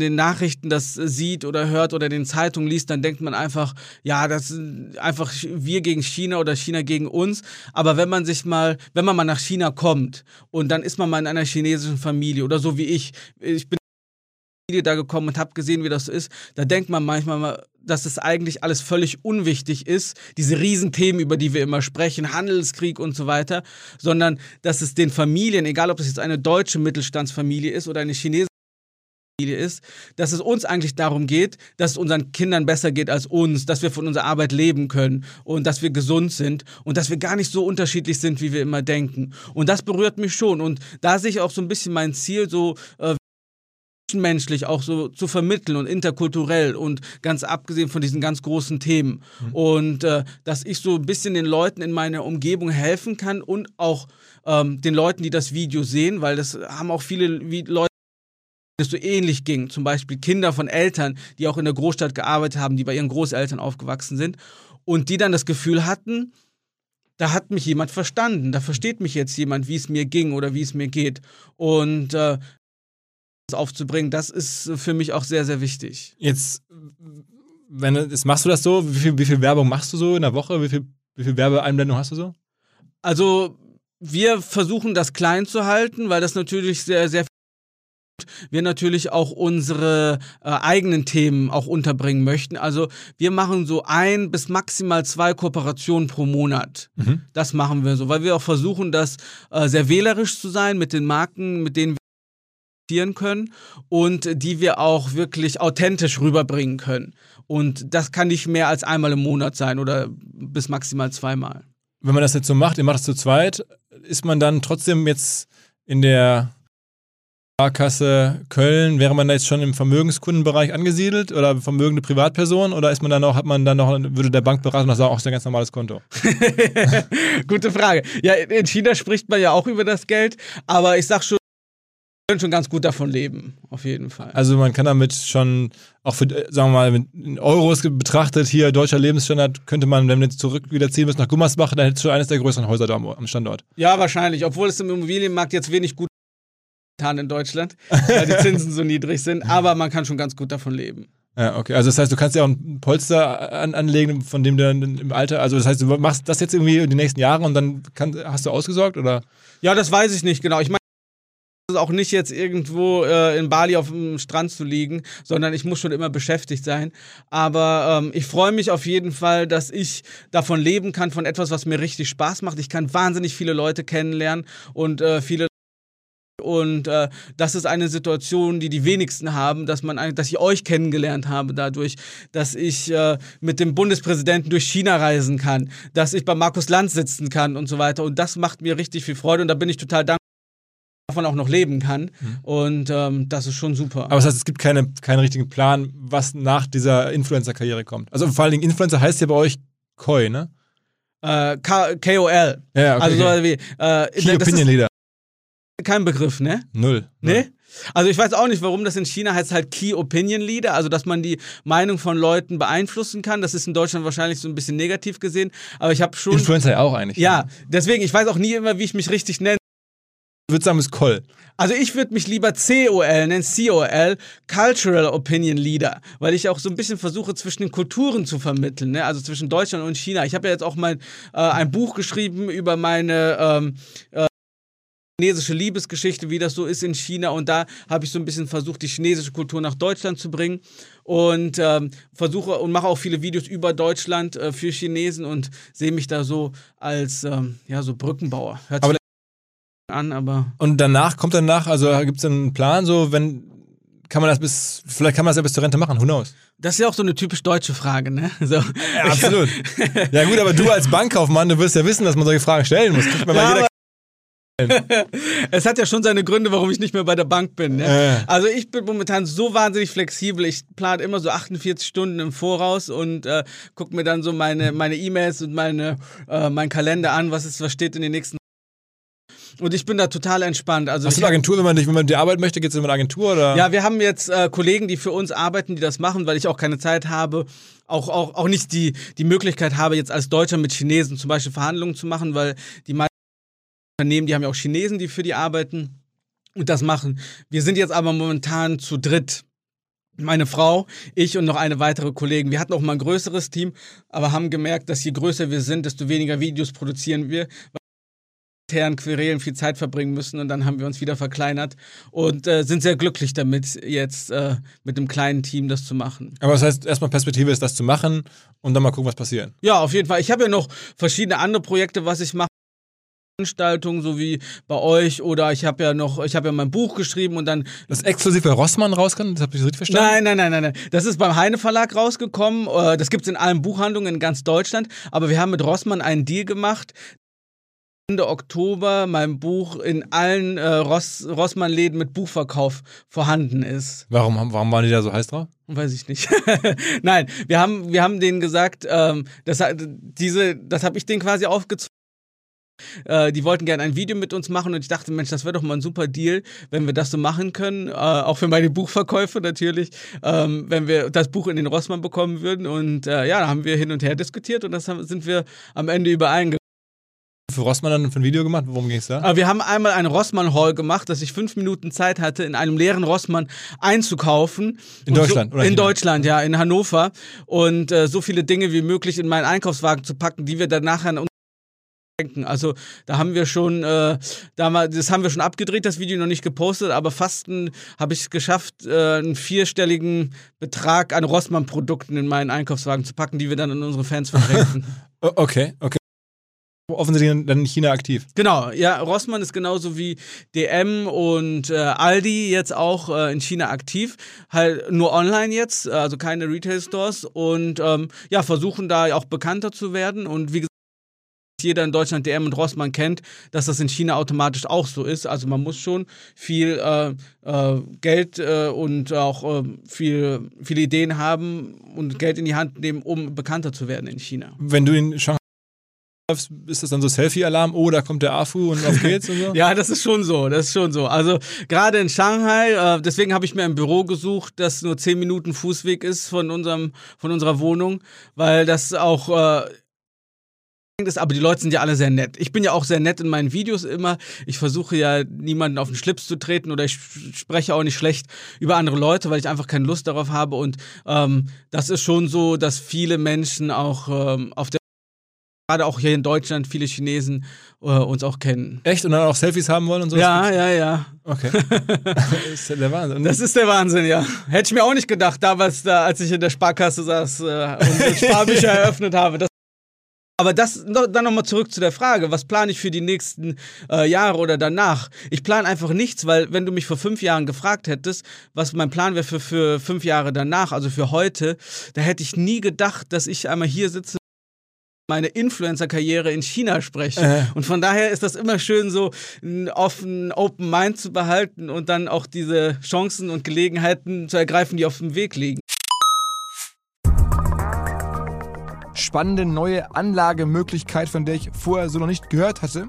den Nachrichten das sieht oder hört oder den Zeitungen liest, dann denkt man einfach, ja, das sind einfach wir gegen China oder China gegen uns. Aber wenn man sich mal, wenn man mal nach China kommt und dann ist man mal in einer chinesischen Familie oder so wie ich, ich bin da gekommen und habe gesehen, wie das ist, da denkt man manchmal mal, dass es eigentlich alles völlig unwichtig ist, diese Riesenthemen, über die wir immer sprechen, Handelskrieg und so weiter, sondern dass es den Familien, egal ob es jetzt eine deutsche Mittelstandsfamilie ist oder eine chinesische ist, dass es uns eigentlich darum geht, dass es unseren Kindern besser geht als uns, dass wir von unserer Arbeit leben können und dass wir gesund sind und dass wir gar nicht so unterschiedlich sind, wie wir immer denken. Und das berührt mich schon. Und da sehe ich auch so ein bisschen mein Ziel, so äh, menschlich auch so zu vermitteln und interkulturell und ganz abgesehen von diesen ganz großen Themen. Mhm. Und äh, dass ich so ein bisschen den Leuten in meiner Umgebung helfen kann und auch ähm, den Leuten, die das Video sehen, weil das haben auch viele Leute es so ähnlich ging. Zum Beispiel Kinder von Eltern, die auch in der Großstadt gearbeitet haben, die bei ihren Großeltern aufgewachsen sind und die dann das Gefühl hatten, da hat mich jemand verstanden, da versteht mich jetzt jemand, wie es mir ging oder wie es mir geht. Und äh, das aufzubringen, das ist für mich auch sehr, sehr wichtig. Jetzt, wenn jetzt machst du das so, wie viel, wie viel Werbung machst du so in der Woche? Wie viel, wie viel Werbeeinblendung hast du so? Also wir versuchen das klein zu halten, weil das natürlich sehr, sehr wir natürlich auch unsere äh, eigenen Themen auch unterbringen möchten. Also wir machen so ein bis maximal zwei Kooperationen pro Monat. Mhm. Das machen wir so, weil wir auch versuchen, das äh, sehr wählerisch zu sein mit den Marken, mit denen wir können und die wir auch wirklich authentisch rüberbringen können. Und das kann nicht mehr als einmal im Monat sein oder bis maximal zweimal. Wenn man das jetzt so macht, ihr macht es zu zweit, ist man dann trotzdem jetzt in der Sparkasse Köln, wäre man da jetzt schon im Vermögenskundenbereich angesiedelt oder vermögende Privatperson oder ist man dann noch, hat man dann noch, würde der Bankberater noch sagen, auch ist ein ganz normales Konto? Gute Frage. Ja, in China spricht man ja auch über das Geld, aber ich sag schon, können schon ganz gut davon leben, auf jeden Fall. Also man kann damit schon, auch für, sagen wir mal, in Euros betrachtet, hier deutscher Lebensstandard, könnte man, wenn wir jetzt zurück wieder ziehen müssen nach Gummersbach, dann hättest du eines der größeren Häuser da am, Standort. Ja, wahrscheinlich, obwohl es im Immobilienmarkt jetzt wenig gut in Deutschland, weil die Zinsen so niedrig sind, aber man kann schon ganz gut davon leben. Ja, okay. Also das heißt, du kannst ja auch ein Polster an, anlegen, von dem du dann im Alter, also das heißt, du machst das jetzt irgendwie in den nächsten Jahren und dann kann, hast du ausgesorgt oder? Ja, das weiß ich nicht genau. Ich meine, es ist auch nicht jetzt irgendwo äh, in Bali auf dem Strand zu liegen, sondern ich muss schon immer beschäftigt sein. Aber ähm, ich freue mich auf jeden Fall, dass ich davon leben kann, von etwas, was mir richtig Spaß macht. Ich kann wahnsinnig viele Leute kennenlernen und äh, viele und äh, das ist eine Situation, die die wenigsten haben, dass man, dass ich euch kennengelernt habe dadurch, dass ich äh, mit dem Bundespräsidenten durch China reisen kann, dass ich bei Markus Lanz sitzen kann und so weiter. Und das macht mir richtig viel Freude und da bin ich total dankbar davon auch noch leben kann. Mhm. Und ähm, das ist schon super. Aber das heißt, es gibt keine, keinen richtigen Plan, was nach dieser Influencer-Karriere kommt. Also vor allen Dingen Influencer heißt ja bei euch Koi, ne? Äh, KOL. Ja, okay. Also so wie äh, Key Opinion Leader. Kein Begriff, ne? Null. Ne? Also ich weiß auch nicht, warum das in China heißt halt Key Opinion Leader, also dass man die Meinung von Leuten beeinflussen kann. Das ist in Deutschland wahrscheinlich so ein bisschen negativ gesehen, aber ich habe schon Influencer ja auch eigentlich. Ja, deswegen ich weiß auch nie immer, wie ich mich richtig nenne. Ich würde sagen, es ist Koll. Also ich würde mich lieber COL nennen, COL, Cultural Opinion Leader, weil ich auch so ein bisschen versuche, zwischen den Kulturen zu vermitteln, ne? also zwischen Deutschland und China. Ich habe ja jetzt auch mal äh, ein Buch geschrieben über meine ähm, äh, chinesische Liebesgeschichte, wie das so ist in China. Und da habe ich so ein bisschen versucht, die chinesische Kultur nach Deutschland zu bringen. Und ähm, versuche und mache auch viele Videos über Deutschland äh, für Chinesen und sehe mich da so als ähm, ja, so Brückenbauer. Hört Aber an, aber. Und danach kommt danach, also gibt es einen Plan, so wenn kann man das bis, vielleicht kann man das ja bis zur Rente machen, who knows? Das ist ja auch so eine typisch deutsche Frage, ne? So. Ja, absolut. ja gut, aber du als Bankkaufmann, du wirst ja wissen, dass man solche Fragen stellen muss. Kriegt man Ja, mal jeder es hat ja schon seine Gründe, warum ich nicht mehr bei der Bank bin. Ne? Äh. Also ich bin momentan so wahnsinnig flexibel. Ich plane immer so 48 Stunden im Voraus und äh, gucke mir dann so meine meine E-Mails und meine äh, mein Kalender an, was ist, was steht in den nächsten. Und ich bin da total entspannt. Also Hast du eine Agentur, wenn man, dich, wenn man die arbeiten möchte, geht es in eine Agentur oder? ja, wir haben jetzt äh, Kollegen, die für uns arbeiten, die das machen, weil ich auch keine Zeit habe, auch, auch, auch nicht die, die Möglichkeit habe, jetzt als Deutscher mit Chinesen zum Beispiel Verhandlungen zu machen, weil die meisten Unternehmen, die haben ja auch Chinesen, die für die arbeiten und das machen. Wir sind jetzt aber momentan zu dritt. Meine Frau, ich und noch eine weitere Kollegin. Wir hatten auch mal ein größeres Team, aber haben gemerkt, dass je größer wir sind, desto weniger Videos produzieren wir. weil wir internen Querelen viel Zeit verbringen müssen und dann haben wir uns wieder verkleinert und äh, sind sehr glücklich damit, jetzt äh, mit einem kleinen Team das zu machen. Aber das heißt, erstmal Perspektive ist, das zu machen und dann mal gucken, was passiert. Ja, auf jeden Fall. Ich habe ja noch verschiedene andere Projekte, was ich mache. Veranstaltungen, so wie bei euch, oder ich habe ja noch, ich habe ja mein Buch geschrieben und dann Das ist exklusiv bei Rossmann rauskommt, das habe ich so richtig verstanden? Nein, nein, nein, nein, nein. Das ist beim Heine Verlag rausgekommen. Äh, Das gibt's in allen Buchhandlungen in ganz Deutschland. Aber wir haben mit Rossmann einen Deal gemacht. Ende Oktober mein Buch in allen äh, Ross, Rossmann-Läden mit Buchverkauf vorhanden ist. Warum, warum waren die da so heiß drauf? Weiß ich nicht. Nein, wir haben, wir haben denen gesagt, ähm, das, diese, das habe ich denen quasi aufgezogen. Äh, die wollten gerne ein Video mit uns machen und ich dachte, Mensch, das wäre doch mal ein super Deal, wenn wir das so machen können. Äh, auch für meine Buchverkäufe natürlich, ähm, wenn wir das Buch in den Rossmann bekommen würden. Und äh, ja, da haben wir hin und her diskutiert und das haben, sind wir am Ende übereingekommen. Für Rossmann dann für ein Video gemacht? Worum ging es da? Aber wir haben einmal einen Rossmann-Hall gemacht, dass ich fünf Minuten Zeit hatte, in einem leeren Rossmann einzukaufen. In Deutschland, so, oder In China? Deutschland, ja, in Hannover. Und äh, so viele Dinge wie möglich in meinen Einkaufswagen zu packen, die wir dann nachher denken. Also da haben wir schon, äh, damals, das haben wir schon abgedreht, das Video noch nicht gepostet, aber fast habe ich es geschafft, äh, einen vierstelligen Betrag an Rossmann-Produkten in meinen Einkaufswagen zu packen, die wir dann an unsere Fans verschenken. O- Okay, okay. Offensichtlich dann in China aktiv. Genau, ja, Rossmann ist genauso wie DM und äh, Aldi jetzt auch äh, in China aktiv, halt nur online jetzt, also keine Retail-Stores und ähm, ja, versuchen da auch bekannter zu werden und wie gesagt, jeder in Deutschland DM und Rossmann kennt, dass das in China automatisch auch so ist. Also man muss schon viel äh, äh, Geld äh, und auch äh, viel, viele Ideen haben und Geld in die Hand nehmen, um bekannter zu werden in China. Wenn du in Shanghai ist das dann so Selfie-Alarm? Oh, da kommt der AFU und auf geht's und so? ja, das ist schon so, das ist schon so. Also gerade in Shanghai, äh, deswegen habe ich mir ein Büro gesucht, das nur 10 Minuten Fußweg ist von unserem, von unserer Wohnung, weil das auch äh, ist, aber die Leute sind ja alle sehr nett. Ich bin ja auch sehr nett in meinen Videos immer. Ich versuche ja niemanden auf den Schlips zu treten oder ich spreche auch nicht schlecht über andere Leute, weil ich einfach keine Lust darauf habe. Und ähm, das ist schon so, dass viele Menschen auch ähm, auf der gerade auch hier in Deutschland viele Chinesen äh, uns auch kennen. Echt? Und dann auch Selfies haben wollen und so? Ja, ja, ja. Okay. das ist ja der Wahnsinn. Das ist der Wahnsinn, ja. Hätte ich mir auch nicht gedacht, damals, da, als ich in der Sparkasse saß äh, und Sparbücher eröffnet habe. Das aber das dann nochmal zurück zu der Frage, was plane ich für die nächsten äh, Jahre oder danach? Ich plane einfach nichts, weil wenn du mich vor fünf Jahren gefragt hättest, was mein Plan wäre für, für fünf Jahre danach, also für heute, da hätte ich nie gedacht, dass ich einmal hier sitze meine Influencer-Karriere in China spreche. Äh. Und von daher ist das immer schön, so einen offenen Open Mind zu behalten und dann auch diese Chancen und Gelegenheiten zu ergreifen, die auf dem Weg liegen spannende neue Anlagemöglichkeit, von der ich vorher so noch nicht gehört hatte.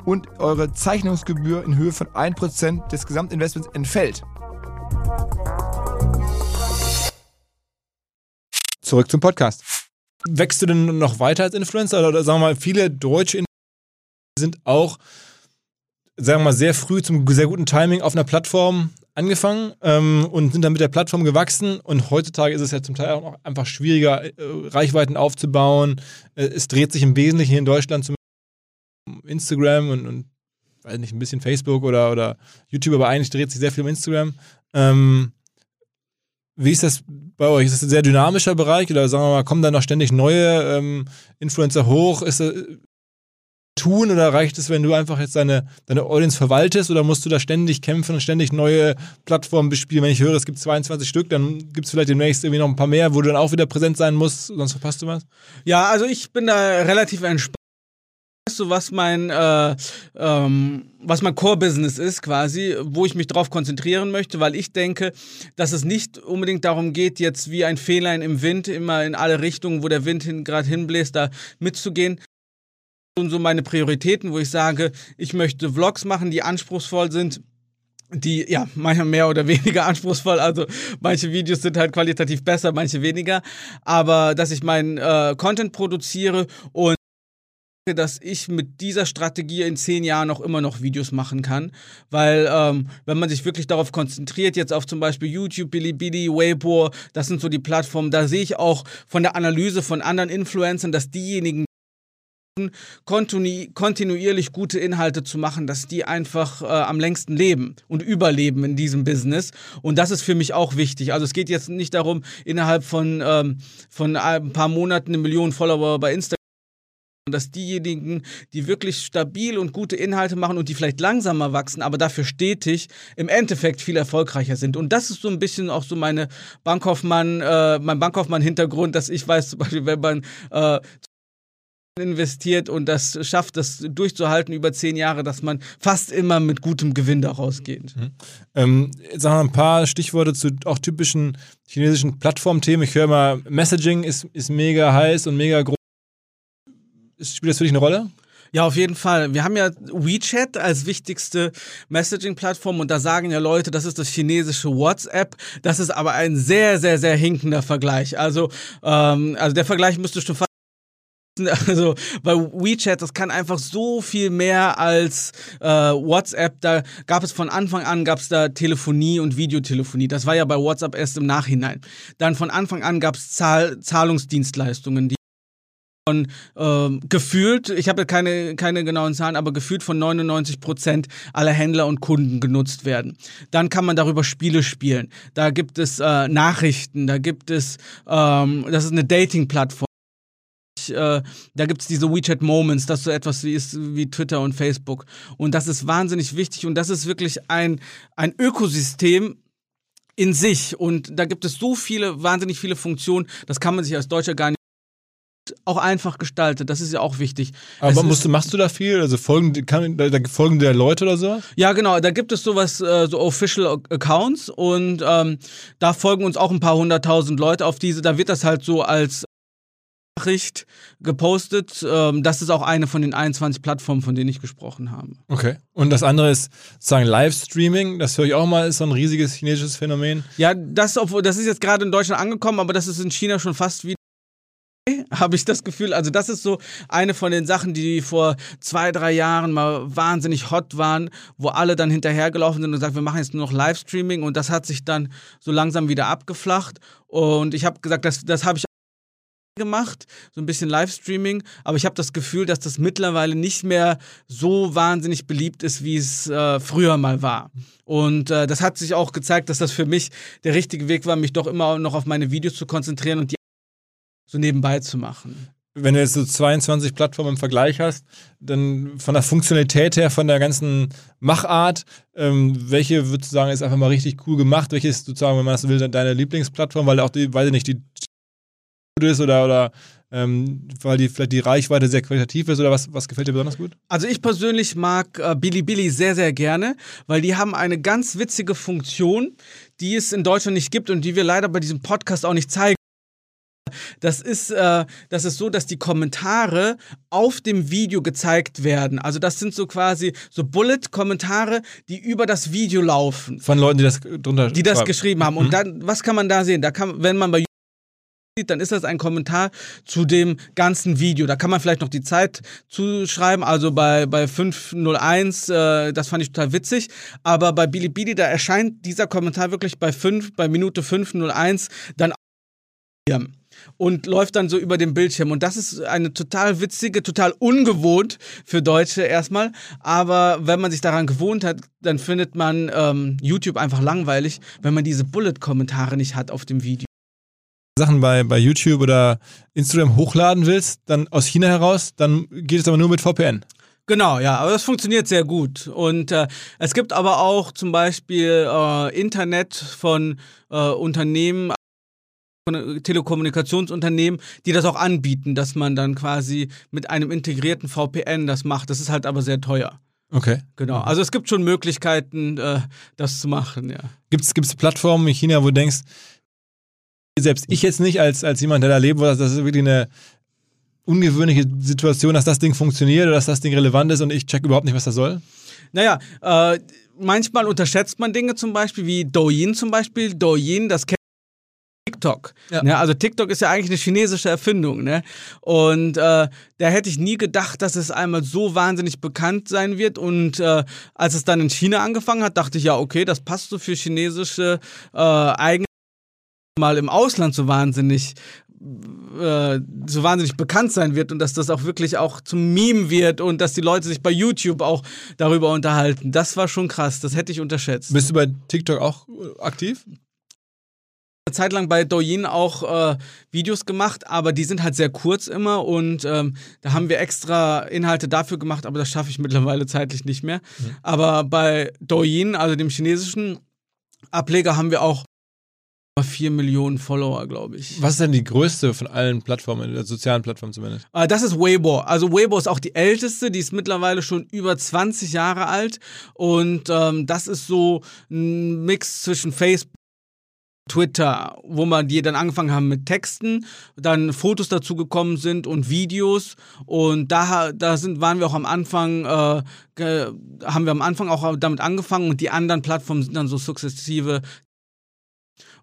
und eure Zeichnungsgebühr in Höhe von 1% des Gesamtinvestments entfällt. Zurück zum Podcast. Wächst du denn noch weiter als Influencer? Oder sagen wir mal, viele deutsche Influencer sind auch, sagen wir mal, sehr früh zum sehr guten Timing auf einer Plattform angefangen ähm, und sind dann mit der Plattform gewachsen. Und heutzutage ist es ja zum Teil auch einfach schwieriger, äh, Reichweiten aufzubauen. Äh, es dreht sich im Wesentlichen in Deutschland zum Instagram und, und weiß nicht, ein bisschen Facebook oder, oder YouTube, aber eigentlich dreht sich sehr viel um Instagram. Ähm, wie ist das bei euch? Ist das ein sehr dynamischer Bereich oder sagen wir mal, kommen da noch ständig neue ähm, Influencer hoch? Ist das, tun oder reicht es, wenn du einfach jetzt deine, deine Audience verwaltest oder musst du da ständig kämpfen und ständig neue Plattformen bespielen? Wenn ich höre, es gibt 22 Stück, dann gibt es vielleicht demnächst irgendwie noch ein paar mehr, wo du dann auch wieder präsent sein musst, sonst verpasst du was? Ja, also ich bin da relativ entspannt. Weißt du, was mein, äh, ähm, was mein Core-Business ist, quasi, wo ich mich darauf konzentrieren möchte, weil ich denke, dass es nicht unbedingt darum geht, jetzt wie ein Fähnlein im Wind immer in alle Richtungen, wo der Wind hin, gerade hinbläst, da mitzugehen. Und so meine Prioritäten, wo ich sage, ich möchte Vlogs machen, die anspruchsvoll sind, die ja manchmal mehr oder weniger anspruchsvoll, also manche Videos sind halt qualitativ besser, manche weniger, aber dass ich meinen äh, Content produziere und dass ich mit dieser Strategie in zehn Jahren auch immer noch Videos machen kann, weil ähm, wenn man sich wirklich darauf konzentriert, jetzt auf zum Beispiel YouTube, Bilibili, Weibo, das sind so die Plattformen, da sehe ich auch von der Analyse von anderen Influencern, dass diejenigen kontinuierlich gute Inhalte zu machen, dass die einfach äh, am längsten leben und überleben in diesem Business. Und das ist für mich auch wichtig. Also es geht jetzt nicht darum, innerhalb von, ähm, von ein paar Monaten eine Million Follower bei Instagram dass diejenigen, die wirklich stabil und gute Inhalte machen und die vielleicht langsamer wachsen, aber dafür stetig, im Endeffekt viel erfolgreicher sind. Und das ist so ein bisschen auch so meine Bankkaufmann, äh, mein Bankkaufmann-Hintergrund, dass ich weiß, zum Beispiel, wenn man äh, investiert und das schafft, das durchzuhalten über zehn Jahre, dass man fast immer mit gutem Gewinn daraus geht. Mhm. Ähm, jetzt wir ein paar Stichworte zu auch typischen chinesischen Plattformthemen. Ich höre mal, Messaging ist, ist mega heiß und mega groß Spielt das für dich eine Rolle? Ja, auf jeden Fall. Wir haben ja WeChat als wichtigste Messaging-Plattform und da sagen ja Leute, das ist das chinesische WhatsApp. Das ist aber ein sehr, sehr, sehr hinkender Vergleich. Also, ähm, also der Vergleich müsste schon fast also bei WeChat, das kann einfach so viel mehr als äh, WhatsApp. Da gab es von Anfang an gab es da Telefonie und Videotelefonie. Das war ja bei WhatsApp erst im Nachhinein. Dann von Anfang an gab es Zahl Zahlungsdienstleistungen, die von ähm, gefühlt, ich habe keine, keine genauen Zahlen, aber gefühlt von 99 Prozent aller Händler und Kunden genutzt werden. Dann kann man darüber Spiele spielen. Da gibt es äh, Nachrichten, da gibt es, ähm, das ist eine Dating-Plattform. Äh, da gibt es diese WeChat Moments, das so etwas wie ist wie Twitter und Facebook. Und das ist wahnsinnig wichtig und das ist wirklich ein, ein Ökosystem, in sich und da gibt es so viele, wahnsinnig viele Funktionen, das kann man sich als Deutscher gar nicht auch einfach gestaltet. Das ist ja auch wichtig. Aber musst du, machst du da viel? Also folgen, kann, da, folgen der Leute oder so? Ja, genau. Da gibt es sowas, äh, so Official Accounts und ähm, da folgen uns auch ein paar hunderttausend Leute auf diese. Da wird das halt so als Nachricht gepostet. Ähm, das ist auch eine von den 21 Plattformen, von denen ich gesprochen habe. Okay. Und das andere ist sozusagen Livestreaming. Das höre ich auch mal, ist so ein riesiges chinesisches Phänomen. Ja, das, obwohl, das ist jetzt gerade in Deutschland angekommen, aber das ist in China schon fast wie habe ich das Gefühl. Also das ist so eine von den Sachen, die vor zwei, drei Jahren mal wahnsinnig hot waren, wo alle dann hinterhergelaufen sind und gesagt, wir machen jetzt nur noch Livestreaming und das hat sich dann so langsam wieder abgeflacht und ich habe gesagt, das, das habe ich gemacht, so ein bisschen Livestreaming, aber ich habe das Gefühl, dass das mittlerweile nicht mehr so wahnsinnig beliebt ist, wie es äh, früher mal war. Und äh, das hat sich auch gezeigt, dass das für mich der richtige Weg war, mich doch immer noch auf meine Videos zu konzentrieren und die so nebenbei zu machen. Wenn du jetzt so 22 Plattformen im Vergleich hast, dann von der Funktionalität her, von der ganzen Machart, ähm, welche würdest du sagen, ist einfach mal richtig cool gemacht? Welche ist sozusagen, wenn man das will, deine Lieblingsplattform, weil auch die, weiß ich nicht, die ist oder, oder ähm, weil die vielleicht die Reichweite sehr qualitativ ist oder was, was gefällt dir besonders gut? Also ich persönlich mag äh, Bilibili sehr, sehr gerne, weil die haben eine ganz witzige Funktion, die es in Deutschland nicht gibt und die wir leider bei diesem Podcast auch nicht zeigen. Das ist, äh, das ist so, dass die Kommentare auf dem Video gezeigt werden. Also das sind so quasi so Bullet-Kommentare, die über das Video laufen. Von Leuten, die das drunter Die das geschrieben haben. Und mhm. dann, was kann man da sehen? Da kann, wenn man bei sieht, dann ist das ein Kommentar zu dem ganzen Video. Da kann man vielleicht noch die Zeit zuschreiben, also bei, bei 501, äh, das fand ich total witzig, aber bei Bilibili, da erscheint dieser Kommentar wirklich bei 5, bei Minute 501 dann und läuft dann so über den Bildschirm. Und das ist eine total witzige, total ungewohnt für Deutsche erstmal. Aber wenn man sich daran gewohnt hat, dann findet man ähm, YouTube einfach langweilig, wenn man diese Bullet-Kommentare nicht hat auf dem Video. Sachen bei, bei YouTube oder Instagram hochladen willst, dann aus China heraus, dann geht es aber nur mit VPN. Genau, ja, aber das funktioniert sehr gut. Und äh, es gibt aber auch zum Beispiel äh, Internet von äh, Unternehmen, Telekommunikationsunternehmen, die das auch anbieten, dass man dann quasi mit einem integrierten VPN das macht. Das ist halt aber sehr teuer. Okay. Genau. Also es gibt schon Möglichkeiten, äh, das zu machen, ja. Gibt es Plattformen in China, wo du denkst, selbst ich jetzt nicht als, als jemand, der da lebt, wo das, das ist wirklich eine ungewöhnliche Situation, dass das Ding funktioniert oder dass das Ding relevant ist und ich check überhaupt nicht, was das soll? Naja, äh, manchmal unterschätzt man Dinge zum Beispiel, wie Douyin zum Beispiel. Douyin, das kennt TikTok. Ja. Ne? Also TikTok ist ja eigentlich eine chinesische Erfindung. Ne? Und äh, da hätte ich nie gedacht, dass es einmal so wahnsinnig bekannt sein wird. Und äh, als es dann in China angefangen hat, dachte ich ja, okay, das passt so für chinesische äh, Eigenschaften mal im Ausland so wahnsinnig äh, so wahnsinnig bekannt sein wird und dass das auch wirklich auch zum Meme wird und dass die Leute sich bei YouTube auch darüber unterhalten. Das war schon krass, das hätte ich unterschätzt. Bist du bei TikTok auch äh, aktiv? Eine Zeit lang bei Douyin auch äh, Videos gemacht, aber die sind halt sehr kurz immer und ähm, da haben wir extra Inhalte dafür gemacht, aber das schaffe ich mittlerweile zeitlich nicht mehr. Mhm. Aber bei Douyin, also dem chinesischen Ableger, haben wir auch 4 Millionen Follower, glaube ich. Was ist denn die größte von allen Plattformen, der sozialen Plattformen zumindest? Uh, das ist Weibo. Also Weibo ist auch die älteste, die ist mittlerweile schon über 20 Jahre alt und ähm, das ist so ein Mix zwischen Facebook Twitter, wo man die dann angefangen haben mit Texten, dann Fotos dazu gekommen sind und Videos und da da sind waren wir auch am Anfang äh, haben wir am Anfang auch damit angefangen und die anderen Plattformen sind dann so sukzessive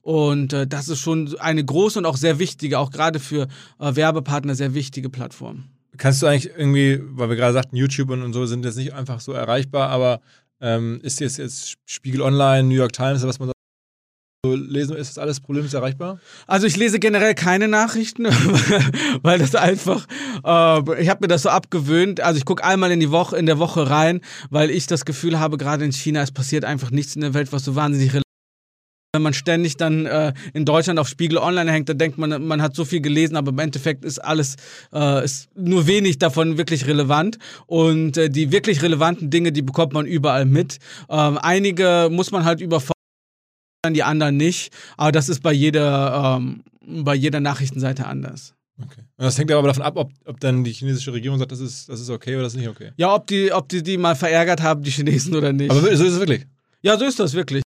und äh, das ist schon eine große und auch sehr wichtige, auch gerade für äh, Werbepartner sehr wichtige Plattform. Kannst du eigentlich irgendwie, weil wir gerade sagten, YouTube und, und so sind jetzt nicht einfach so erreichbar, aber ähm, ist jetzt, jetzt Spiegel Online, New York Times, was man lesen, ist das alles problemlos erreichbar? Also ich lese generell keine Nachrichten, weil das einfach, äh, ich habe mir das so abgewöhnt. Also ich gucke einmal in die Woche, in der Woche rein, weil ich das Gefühl habe, gerade in China, es passiert einfach nichts in der Welt, was so wahnsinnig relevant wenn man ständig dann äh, in Deutschland auf Spiegel Online hängt, dann denkt man, man hat so viel gelesen, aber im Endeffekt ist alles, äh, ist nur wenig davon wirklich relevant. Und äh, die wirklich relevanten Dinge, die bekommt man überall mit. Ähm, einige muss man halt überfordern, die anderen nicht. Aber das ist bei jeder, ähm, bei jeder Nachrichtenseite anders. Okay. Und das hängt aber davon ab, ob, ob dann die chinesische Regierung sagt, das ist, das ist okay oder das ist nicht okay. Ja, ob die, ob die die mal verärgert haben, die Chinesen oder nicht. Aber so ist es wirklich. Ja, so ist das wirklich.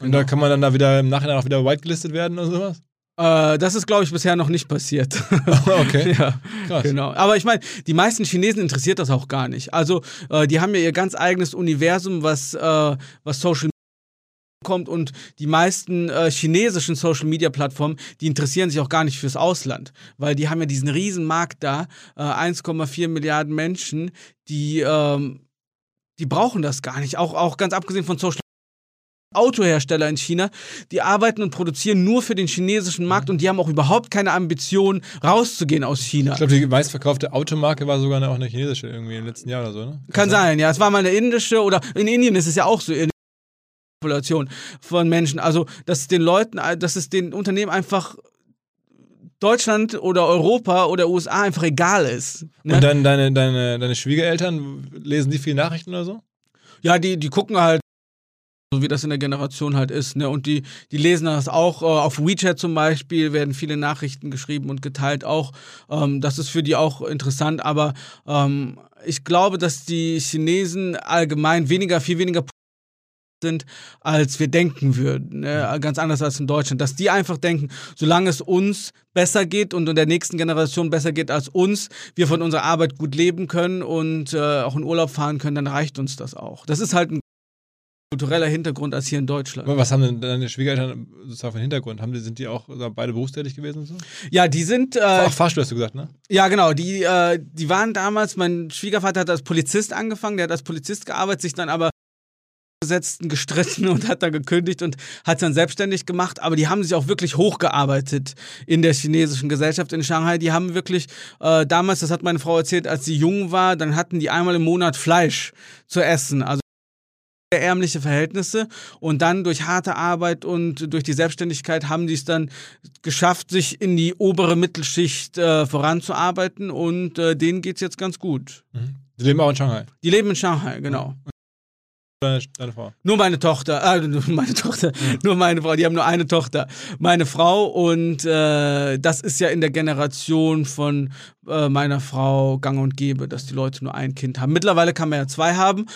Und da kann man dann da wieder im Nachhinein auch wieder whitegelistet werden oder sowas? Äh, das ist, glaube ich, bisher noch nicht passiert. okay. ja, Krass. Genau. Aber ich meine, die meisten Chinesen interessiert das auch gar nicht. Also, äh, die haben ja ihr ganz eigenes Universum, was, äh, was Social kommt und die meisten äh, chinesischen Social Media Plattformen, die interessieren sich auch gar nicht fürs Ausland, weil die haben ja diesen riesen Markt da, äh, 1,4 Milliarden Menschen, die ähm, die brauchen das gar nicht. Auch auch ganz abgesehen von Social Autohersteller in China, die arbeiten und produzieren nur für den chinesischen Markt und die haben auch überhaupt keine Ambition, rauszugehen aus China. Ich glaube, die meistverkaufte Automarke war sogar auch eine chinesische irgendwie im letzten Jahr oder so, ne? Kann, Kann sein, ja. Es war mal eine indische oder in Indien ist es ja auch so. Population von Menschen. Also, dass es den Leuten, dass es den Unternehmen einfach Deutschland oder Europa oder USA einfach egal ist. Ne? Und dann deine, deine, deine Schwiegereltern, lesen die viel Nachrichten oder so? Ja, die, die gucken halt so wie das in der Generation halt ist. Ne? Und die, die lesen das auch. Äh, auf WeChat zum Beispiel werden viele Nachrichten geschrieben und geteilt auch. Ähm, das ist für die auch interessant. Aber ähm, ich glaube, dass die Chinesen allgemein weniger, viel weniger sind, als wir denken würden. Ne? Ganz anders als in Deutschland. Dass die einfach denken, solange es uns besser geht und in der nächsten Generation besser geht als uns, wir von unserer Arbeit gut leben können und äh, auch in Urlaub fahren können, dann reicht uns das auch. Das ist halt ein kultureller Hintergrund als hier in Deutschland. Aber was haben denn deine Schwiegereltern sozusagen für einen Hintergrund? Haben die, sind die auch beide berufstätig gewesen so? Ja, die sind. Äh, Auch Fahrstuhl hast du gesagt, ne? Ja, genau. Die, äh, die waren damals, mein Schwiegervater hat als Polizist angefangen, der hat als Polizist gearbeitet, sich dann aber Gesetzten gestritten und hat dann gekündigt und hat dann selbstständig gemacht. Aber die haben sich auch wirklich hochgearbeitet in der chinesischen Gesellschaft in Shanghai. Die haben wirklich äh, damals, das hat meine Frau erzählt, als sie jung war, dann hatten die einmal im Monat Fleisch zu essen. Also ärmliche Verhältnisse und dann durch harte Arbeit und durch die Selbstständigkeit haben die es dann geschafft, sich in die obere Mittelschicht äh, voranzuarbeiten und äh, denen geht es jetzt ganz gut. Mhm. Die leben auch in Shanghai? Die leben in Shanghai, genau. Mhm. Deine, deine, Frau? Nur meine Tochter, äh, meine Tochter, mhm. nur meine Frau, die haben nur eine Tochter. Meine Frau und äh, das ist ja in der Generation von äh, meiner Frau gang und gäbe, dass die Leute nur ein Kind haben. Mittlerweile kann man ja zwei haben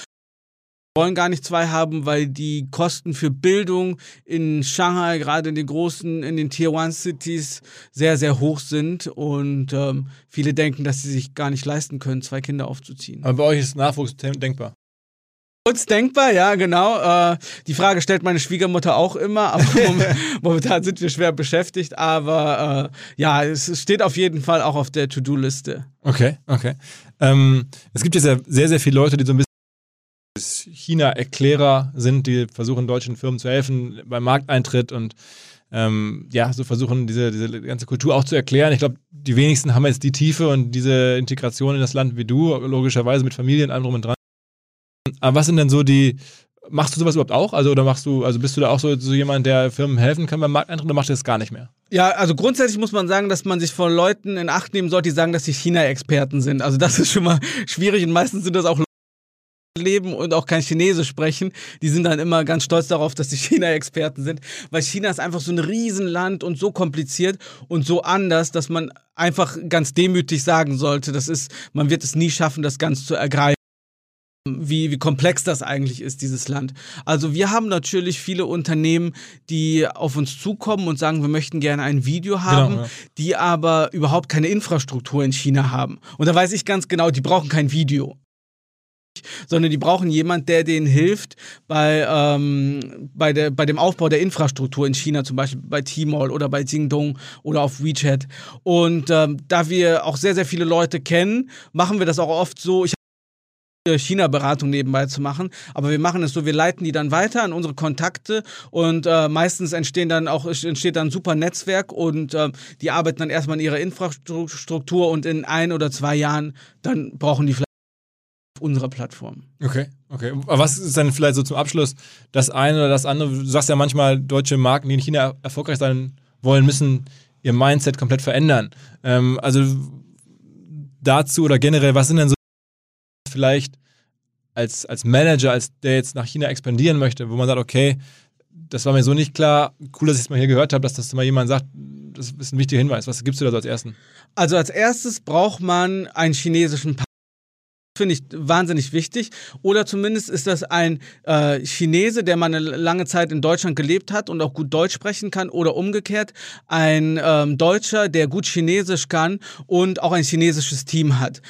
wollen gar nicht zwei haben, weil die Kosten für Bildung in Shanghai, gerade in den großen, in den Tier One Cities, sehr, sehr hoch sind und ähm, viele denken, dass sie sich gar nicht leisten können, zwei Kinder aufzuziehen. Aber bei euch ist Nachwuchs denkbar. Uns denkbar, ja, genau. Äh, die Frage stellt meine Schwiegermutter auch immer, aber momentan sind wir schwer beschäftigt. Aber äh, ja, es steht auf jeden Fall auch auf der To-Do-Liste. Okay, okay. Ähm, es gibt ja sehr, sehr, sehr viele Leute, die so ein bisschen China-Erklärer sind, die versuchen, deutschen Firmen zu helfen beim Markteintritt und ähm, ja, so versuchen, diese, diese ganze Kultur auch zu erklären. Ich glaube, die wenigsten haben jetzt die Tiefe und diese Integration in das Land wie du, logischerweise mit Familien, allem drum und dran. Aber was sind denn so die, machst du sowas überhaupt auch? Also, oder machst du, also bist du da auch so, so jemand, der Firmen helfen kann beim Markteintritt oder machst du das gar nicht mehr? Ja, also grundsätzlich muss man sagen, dass man sich vor Leuten in Acht nehmen sollte, die sagen, dass sie China-Experten sind. Also das ist schon mal schwierig und meistens sind das auch leben und auch kein Chinesisch sprechen, die sind dann immer ganz stolz darauf, dass sie China-Experten sind, weil China ist einfach so ein Riesenland und so kompliziert und so anders, dass man einfach ganz demütig sagen sollte, das ist, man wird es nie schaffen, das ganz zu ergreifen. Wie, wie komplex das eigentlich ist, dieses Land. Also wir haben natürlich viele Unternehmen, die auf uns zukommen und sagen, wir möchten gerne ein Video haben, genau, ja. die aber überhaupt keine Infrastruktur in China haben. Und da weiß ich ganz genau, die brauchen kein Video sondern die brauchen jemand, der denen hilft bei, ähm, bei, der, bei dem Aufbau der Infrastruktur in China, zum Beispiel bei Tmall oder bei Jingdong oder auf WeChat. Und ähm, da wir auch sehr, sehr viele Leute kennen, machen wir das auch oft so. Ich China-Beratung nebenbei zu machen. Aber wir machen es so, wir leiten die dann weiter an unsere Kontakte und äh, meistens entstehen dann auch, entsteht dann ein super Netzwerk und äh, die arbeiten dann erstmal in ihrer Infrastruktur und in ein oder zwei Jahren dann brauchen die vielleicht unserer Plattform. Okay, okay. Aber was ist denn vielleicht so zum Abschluss das eine oder das andere? Du sagst ja manchmal, deutsche Marken, die in China erfolgreich sein wollen, müssen ihr Mindset komplett verändern. Ähm, also dazu oder generell, was sind denn so vielleicht als, als Manager, als der jetzt nach China expandieren möchte, wo man sagt, okay, das war mir so nicht klar, cool, dass ich es mal hier gehört habe, dass das mal jemand sagt, das ist ein wichtiger Hinweis. Was gibst du da so als ersten? Also als erstes braucht man einen chinesischen Pass finde ich wahnsinnig wichtig. Oder zumindest ist das ein äh, Chinese, der mal eine lange Zeit in Deutschland gelebt hat und auch gut Deutsch sprechen kann. Oder umgekehrt ein ähm, Deutscher, der gut Chinesisch kann und auch ein chinesisches Team hat.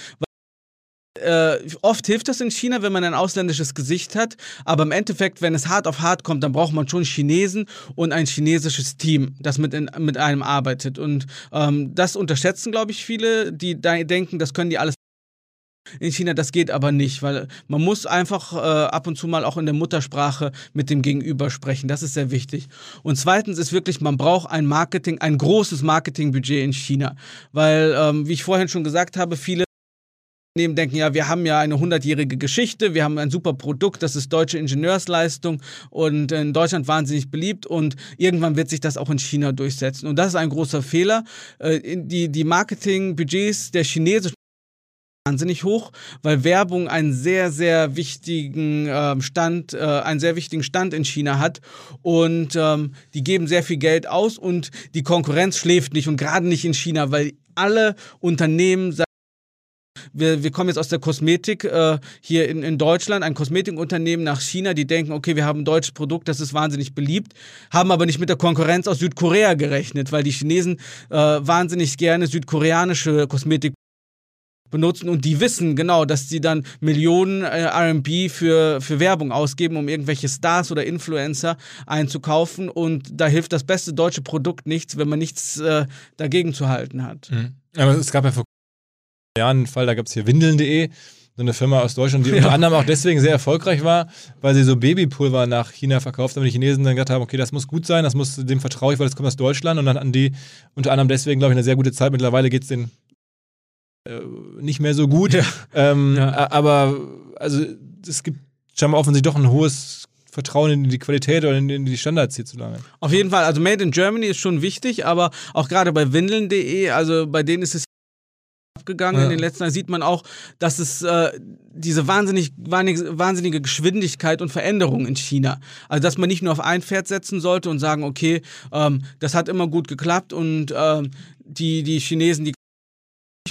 Äh, oft hilft das in China, wenn man ein ausländisches Gesicht hat, aber im Endeffekt, wenn es hart auf hart kommt, dann braucht man schon Chinesen und ein chinesisches Team, das mit, in, mit einem arbeitet. Und ähm, das unterschätzen, glaube ich, viele, die denken, das können die alles in China, das geht aber nicht, weil man muss einfach äh, ab und zu mal auch in der Muttersprache mit dem Gegenüber sprechen. Das ist sehr wichtig. Und zweitens ist wirklich, man braucht ein Marketing, ein großes Marketingbudget in China, weil, ähm, wie ich vorhin schon gesagt habe, viele Unternehmen denken, ja, wir haben ja eine hundertjährige Geschichte, wir haben ein super Produkt, das ist deutsche Ingenieursleistung und in Deutschland wahnsinnig beliebt und irgendwann wird sich das auch in China durchsetzen. Und das ist ein großer Fehler. Äh, die, die Marketingbudgets der chinesischen wahnsinnig hoch, weil Werbung einen sehr, sehr wichtigen ähm, Stand, äh, einen sehr wichtigen Stand in China hat und ähm, die geben sehr viel Geld aus und die Konkurrenz schläft nicht und gerade nicht in China, weil alle Unternehmen wir, wir kommen jetzt aus der Kosmetik äh, hier in, in Deutschland, ein Kosmetikunternehmen nach China, die denken, okay, wir haben ein deutsches Produkt, das ist wahnsinnig beliebt, haben aber nicht mit der Konkurrenz aus Südkorea gerechnet, weil die Chinesen äh, wahnsinnig gerne südkoreanische Kosmetik benutzen und die wissen genau, dass sie dann Millionen äh, RMB für, für Werbung ausgeben, um irgendwelche Stars oder Influencer einzukaufen und da hilft das beste deutsche Produkt nichts, wenn man nichts äh, dagegen zu halten hat. Mhm. Aber es gab ja vor Jahren einen Fall, da gab es hier Windeln.de, so eine Firma aus Deutschland, die ja. unter anderem auch deswegen sehr erfolgreich war, weil sie so Babypulver nach China verkauft haben. Die Chinesen dann gesagt haben, okay, das muss gut sein, das muss dem vertraue ich, weil das kommt aus Deutschland und dann hatten die unter anderem deswegen, glaube ich, eine sehr gute Zeit. Mittlerweile geht es den äh, nicht mehr so gut. Ja. Ähm, ja. Aber also es gibt scheinbar offensichtlich doch ein hohes Vertrauen in die Qualität oder in die Standards hierzulande. Auf jeden Fall, also Made in Germany ist schon wichtig, aber auch gerade bei Windeln.de, also bei denen ist es abgegangen ja. in den letzten Jahren, sieht man auch, dass es äh, diese wahnsinnig, wahnsinnige Geschwindigkeit und Veränderung in China. Also dass man nicht nur auf ein Pferd setzen sollte und sagen, okay, ähm, das hat immer gut geklappt und äh, die, die Chinesen, die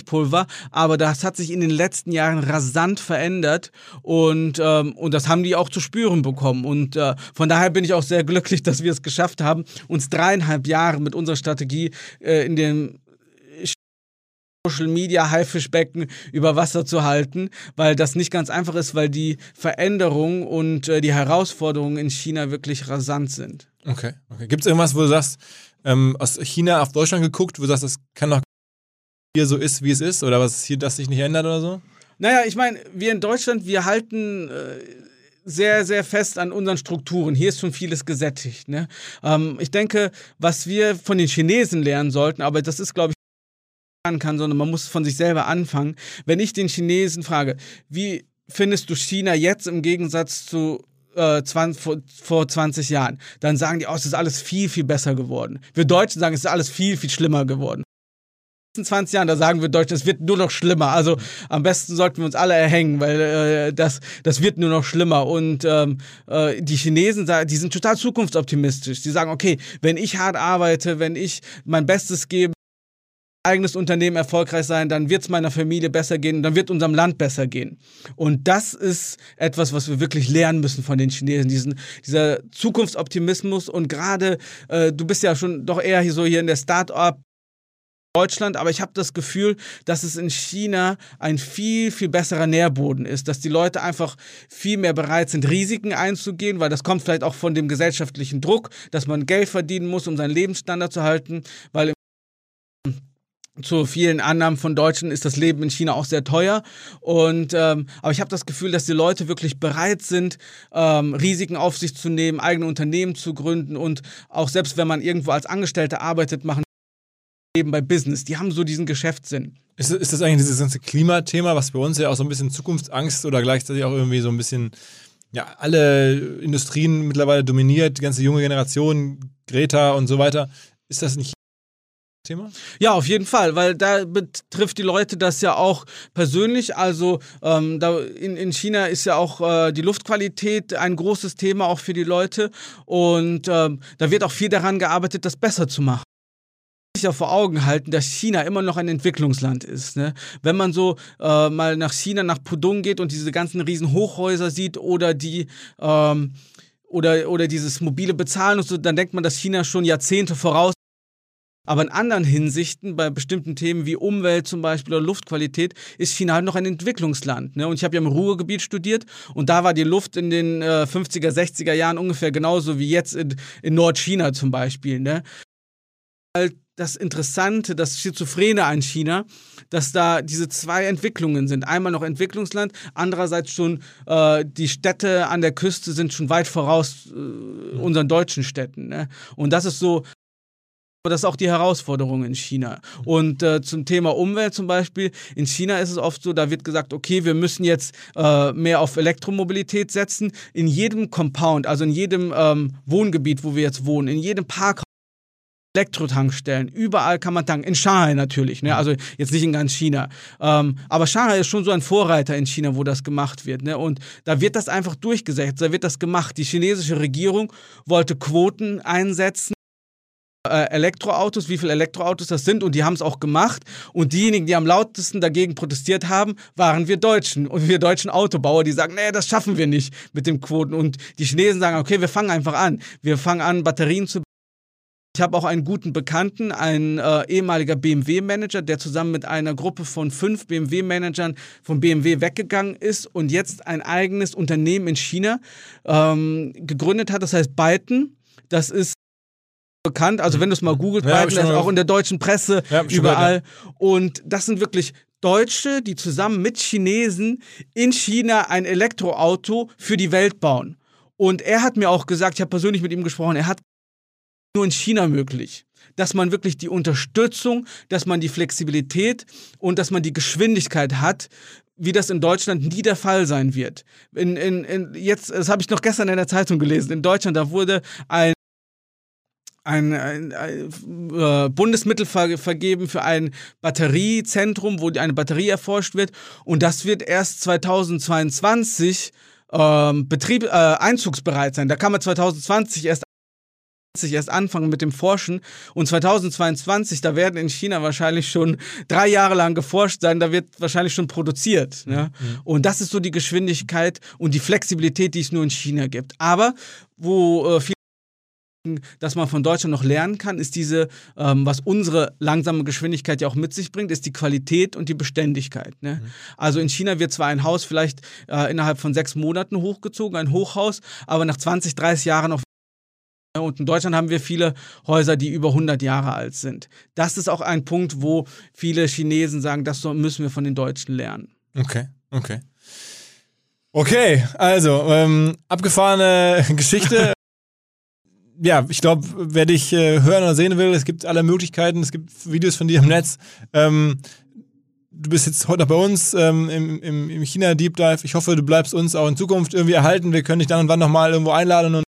Pulver, aber das hat sich in den letzten Jahren rasant verändert und, ähm, und das haben die auch zu spüren bekommen. Und äh, von daher bin ich auch sehr glücklich, dass wir es geschafft haben, uns dreieinhalb Jahre mit unserer Strategie äh, in dem Social Media Haifischbecken über Wasser zu halten, weil das nicht ganz einfach ist, weil die Veränderungen und äh, die Herausforderungen in China wirklich rasant sind. Okay, okay. Gibt es irgendwas, wo du sagst, ähm, aus China auf Deutschland geguckt, wo du sagst, das kann doch hier so ist, wie es ist oder was hier das sich nicht ändert oder so? Naja, ich meine, wir in Deutschland, wir halten äh, sehr, sehr fest an unseren Strukturen. Hier ist schon vieles gesättigt. Ne? Ähm, ich denke, was wir von den Chinesen lernen sollten, aber das ist, glaube ich, kann, sondern man muss von sich selber anfangen. Wenn ich den Chinesen frage, wie findest du China jetzt im Gegensatz zu äh, 20, vor, vor 20 Jahren, dann sagen die, oh, es ist alles viel, viel besser geworden. Wir Deutschen sagen, es ist alles viel, viel schlimmer geworden. 20 Jahren, da sagen wir Deutsch, es wird nur noch schlimmer. Also am besten sollten wir uns alle erhängen, weil äh, das, das wird nur noch schlimmer. Und ähm, äh, die Chinesen, die sind total zukunftsoptimistisch. Die sagen, okay, wenn ich hart arbeite, wenn ich mein Bestes gebe, eigenes Unternehmen erfolgreich sein, dann wird es meiner Familie besser gehen, dann wird unserem Land besser gehen. Und das ist etwas, was wir wirklich lernen müssen von den Chinesen, diesen, dieser Zukunftsoptimismus und gerade, äh, du bist ja schon doch eher hier so hier in der Start-up Deutschland, aber ich habe das Gefühl, dass es in China ein viel, viel besserer Nährboden ist, dass die Leute einfach viel mehr bereit sind, Risiken einzugehen, weil das kommt vielleicht auch von dem gesellschaftlichen Druck, dass man Geld verdienen muss, um seinen Lebensstandard zu halten, weil zu vielen Annahmen von Deutschen ist das Leben in China auch sehr teuer. Und ähm, aber ich habe das Gefühl, dass die Leute wirklich bereit sind, ähm, Risiken auf sich zu nehmen, eigene Unternehmen zu gründen und auch selbst wenn man irgendwo als Angestellter arbeitet, machen eben bei Business. Die haben so diesen Geschäftssinn. Ist, ist das eigentlich dieses ganze Klimathema, was bei uns ja auch so ein bisschen Zukunftsangst oder gleichzeitig auch irgendwie so ein bisschen ja, alle Industrien mittlerweile dominiert, die ganze junge Generation, Greta und so weiter. Ist das nicht Thema? Ja, auf jeden Fall, weil da betrifft die Leute das ja auch persönlich. Also ähm, da in, in China ist ja auch äh, die Luftqualität ein großes Thema auch für die Leute und ähm, da wird auch viel daran gearbeitet, das besser zu machen sich ja vor Augen halten, dass China immer noch ein Entwicklungsland ist. Ne? Wenn man so äh, mal nach China, nach Pudong geht und diese ganzen riesen Hochhäuser sieht oder die ähm, oder, oder dieses mobile Bezahlen und so, dann denkt man, dass China schon Jahrzehnte voraus aber in anderen Hinsichten, bei bestimmten Themen wie Umwelt zum Beispiel oder Luftqualität, ist China halt noch ein Entwicklungsland. Ne? Und ich habe ja im Ruhrgebiet studiert und da war die Luft in den äh, 50er, 60er Jahren ungefähr genauso wie jetzt in, in Nordchina zum Beispiel. Ne? Das Interessante, das Schizophrene an China, dass da diese zwei Entwicklungen sind. Einmal noch Entwicklungsland, andererseits schon äh, die Städte an der Küste sind schon weit voraus äh, unseren deutschen Städten. Ne? Und das ist so aber das ist auch die Herausforderung in China. Und äh, zum Thema Umwelt zum Beispiel, in China ist es oft so, da wird gesagt, okay, wir müssen jetzt äh, mehr auf Elektromobilität setzen. In jedem Compound, also in jedem ähm, Wohngebiet, wo wir jetzt wohnen, in jedem Park Elektrotankstellen, überall kann man tanken. In Shanghai natürlich, ne? also jetzt nicht in ganz China. Ähm, aber Shanghai ist schon so ein Vorreiter in China, wo das gemacht wird. Ne? Und da wird das einfach durchgesetzt, da wird das gemacht. Die chinesische Regierung wollte Quoten einsetzen Elektroautos, wie viele Elektroautos das sind und die haben es auch gemacht und diejenigen, die am lautesten dagegen protestiert haben, waren wir Deutschen und wir deutschen Autobauer, die sagen, nee, das schaffen wir nicht mit den Quoten und die Chinesen sagen, okay, wir fangen einfach an. Wir fangen an, Batterien zu ich habe auch einen guten Bekannten, ein äh, ehemaliger BMW-Manager, der zusammen mit einer Gruppe von fünf BMW-Managern von BMW weggegangen ist und jetzt ein eigenes Unternehmen in China ähm, gegründet hat. Das heißt Byton. Das ist bekannt. Also wenn du es mal googelt, ja, Biden ist auch in der deutschen Presse ja, überall. Gehört, ja. Und das sind wirklich Deutsche, die zusammen mit Chinesen in China ein Elektroauto für die Welt bauen. Und er hat mir auch gesagt, ich habe persönlich mit ihm gesprochen, er hat nur in China möglich dass man wirklich die Unterstützung, dass man die Flexibilität und dass man die Geschwindigkeit hat, wie das in Deutschland nie der Fall sein wird. In, in, in jetzt, das habe ich noch gestern in der Zeitung gelesen, in Deutschland, da wurde ein ein, ein, ein äh, Bundesmittel ver vergeben für ein Batteriezentrum, wo eine Batterie erforscht wird. Und das wird erst 2022 ähm, Betrieb, äh, einzugsbereit sein. Da kann man 2020 erst erst anfangen mit dem Forschen und 2022, da werden in China wahrscheinlich schon drei Jahre lang geforscht sein, da wird wahrscheinlich schon produziert. Ne? Mhm. Und das ist so die Geschwindigkeit und die Flexibilität, die es nur in China gibt. Aber wo äh, viele dass man von Deutschland noch lernen kann, ist diese, ähm, was unsere langsame Geschwindigkeit ja auch mit sich bringt, ist die Qualität und die Beständigkeit. Ne? Mhm. Also in China wird zwar ein Haus vielleicht äh, innerhalb von sechs Monaten hochgezogen, ein Hochhaus, aber nach 20, 30 Jahren auch und in Deutschland haben wir viele Häuser, die über 100 Jahre alt sind. Das ist auch ein Punkt, wo viele Chinesen sagen, das müssen wir von den Deutschen lernen. Okay, okay. Okay, also ähm, abgefahrene Geschichte ja, ich glaube, wer dich äh, hören oder sehen will, es gibt alle Möglichkeiten, es gibt Videos von dir im Netz. Ähm, du bist jetzt heute noch bei uns ähm, im, im, im China Deep Dive. Ich hoffe, du bleibst uns auch in Zukunft irgendwie erhalten. Wir können dich dann und wann nochmal irgendwo einladen und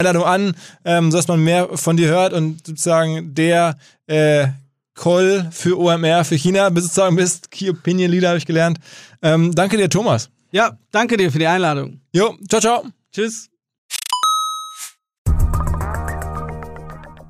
Einladung an, ähm, sodass man mehr von dir hört und sozusagen der äh, Call für OMR für China sozusagen bist. Key Opinion Leader habe ich gelernt. Ähm, danke dir, Thomas. Ja, danke dir für die Einladung. Jo, ciao, ciao. Tschüss.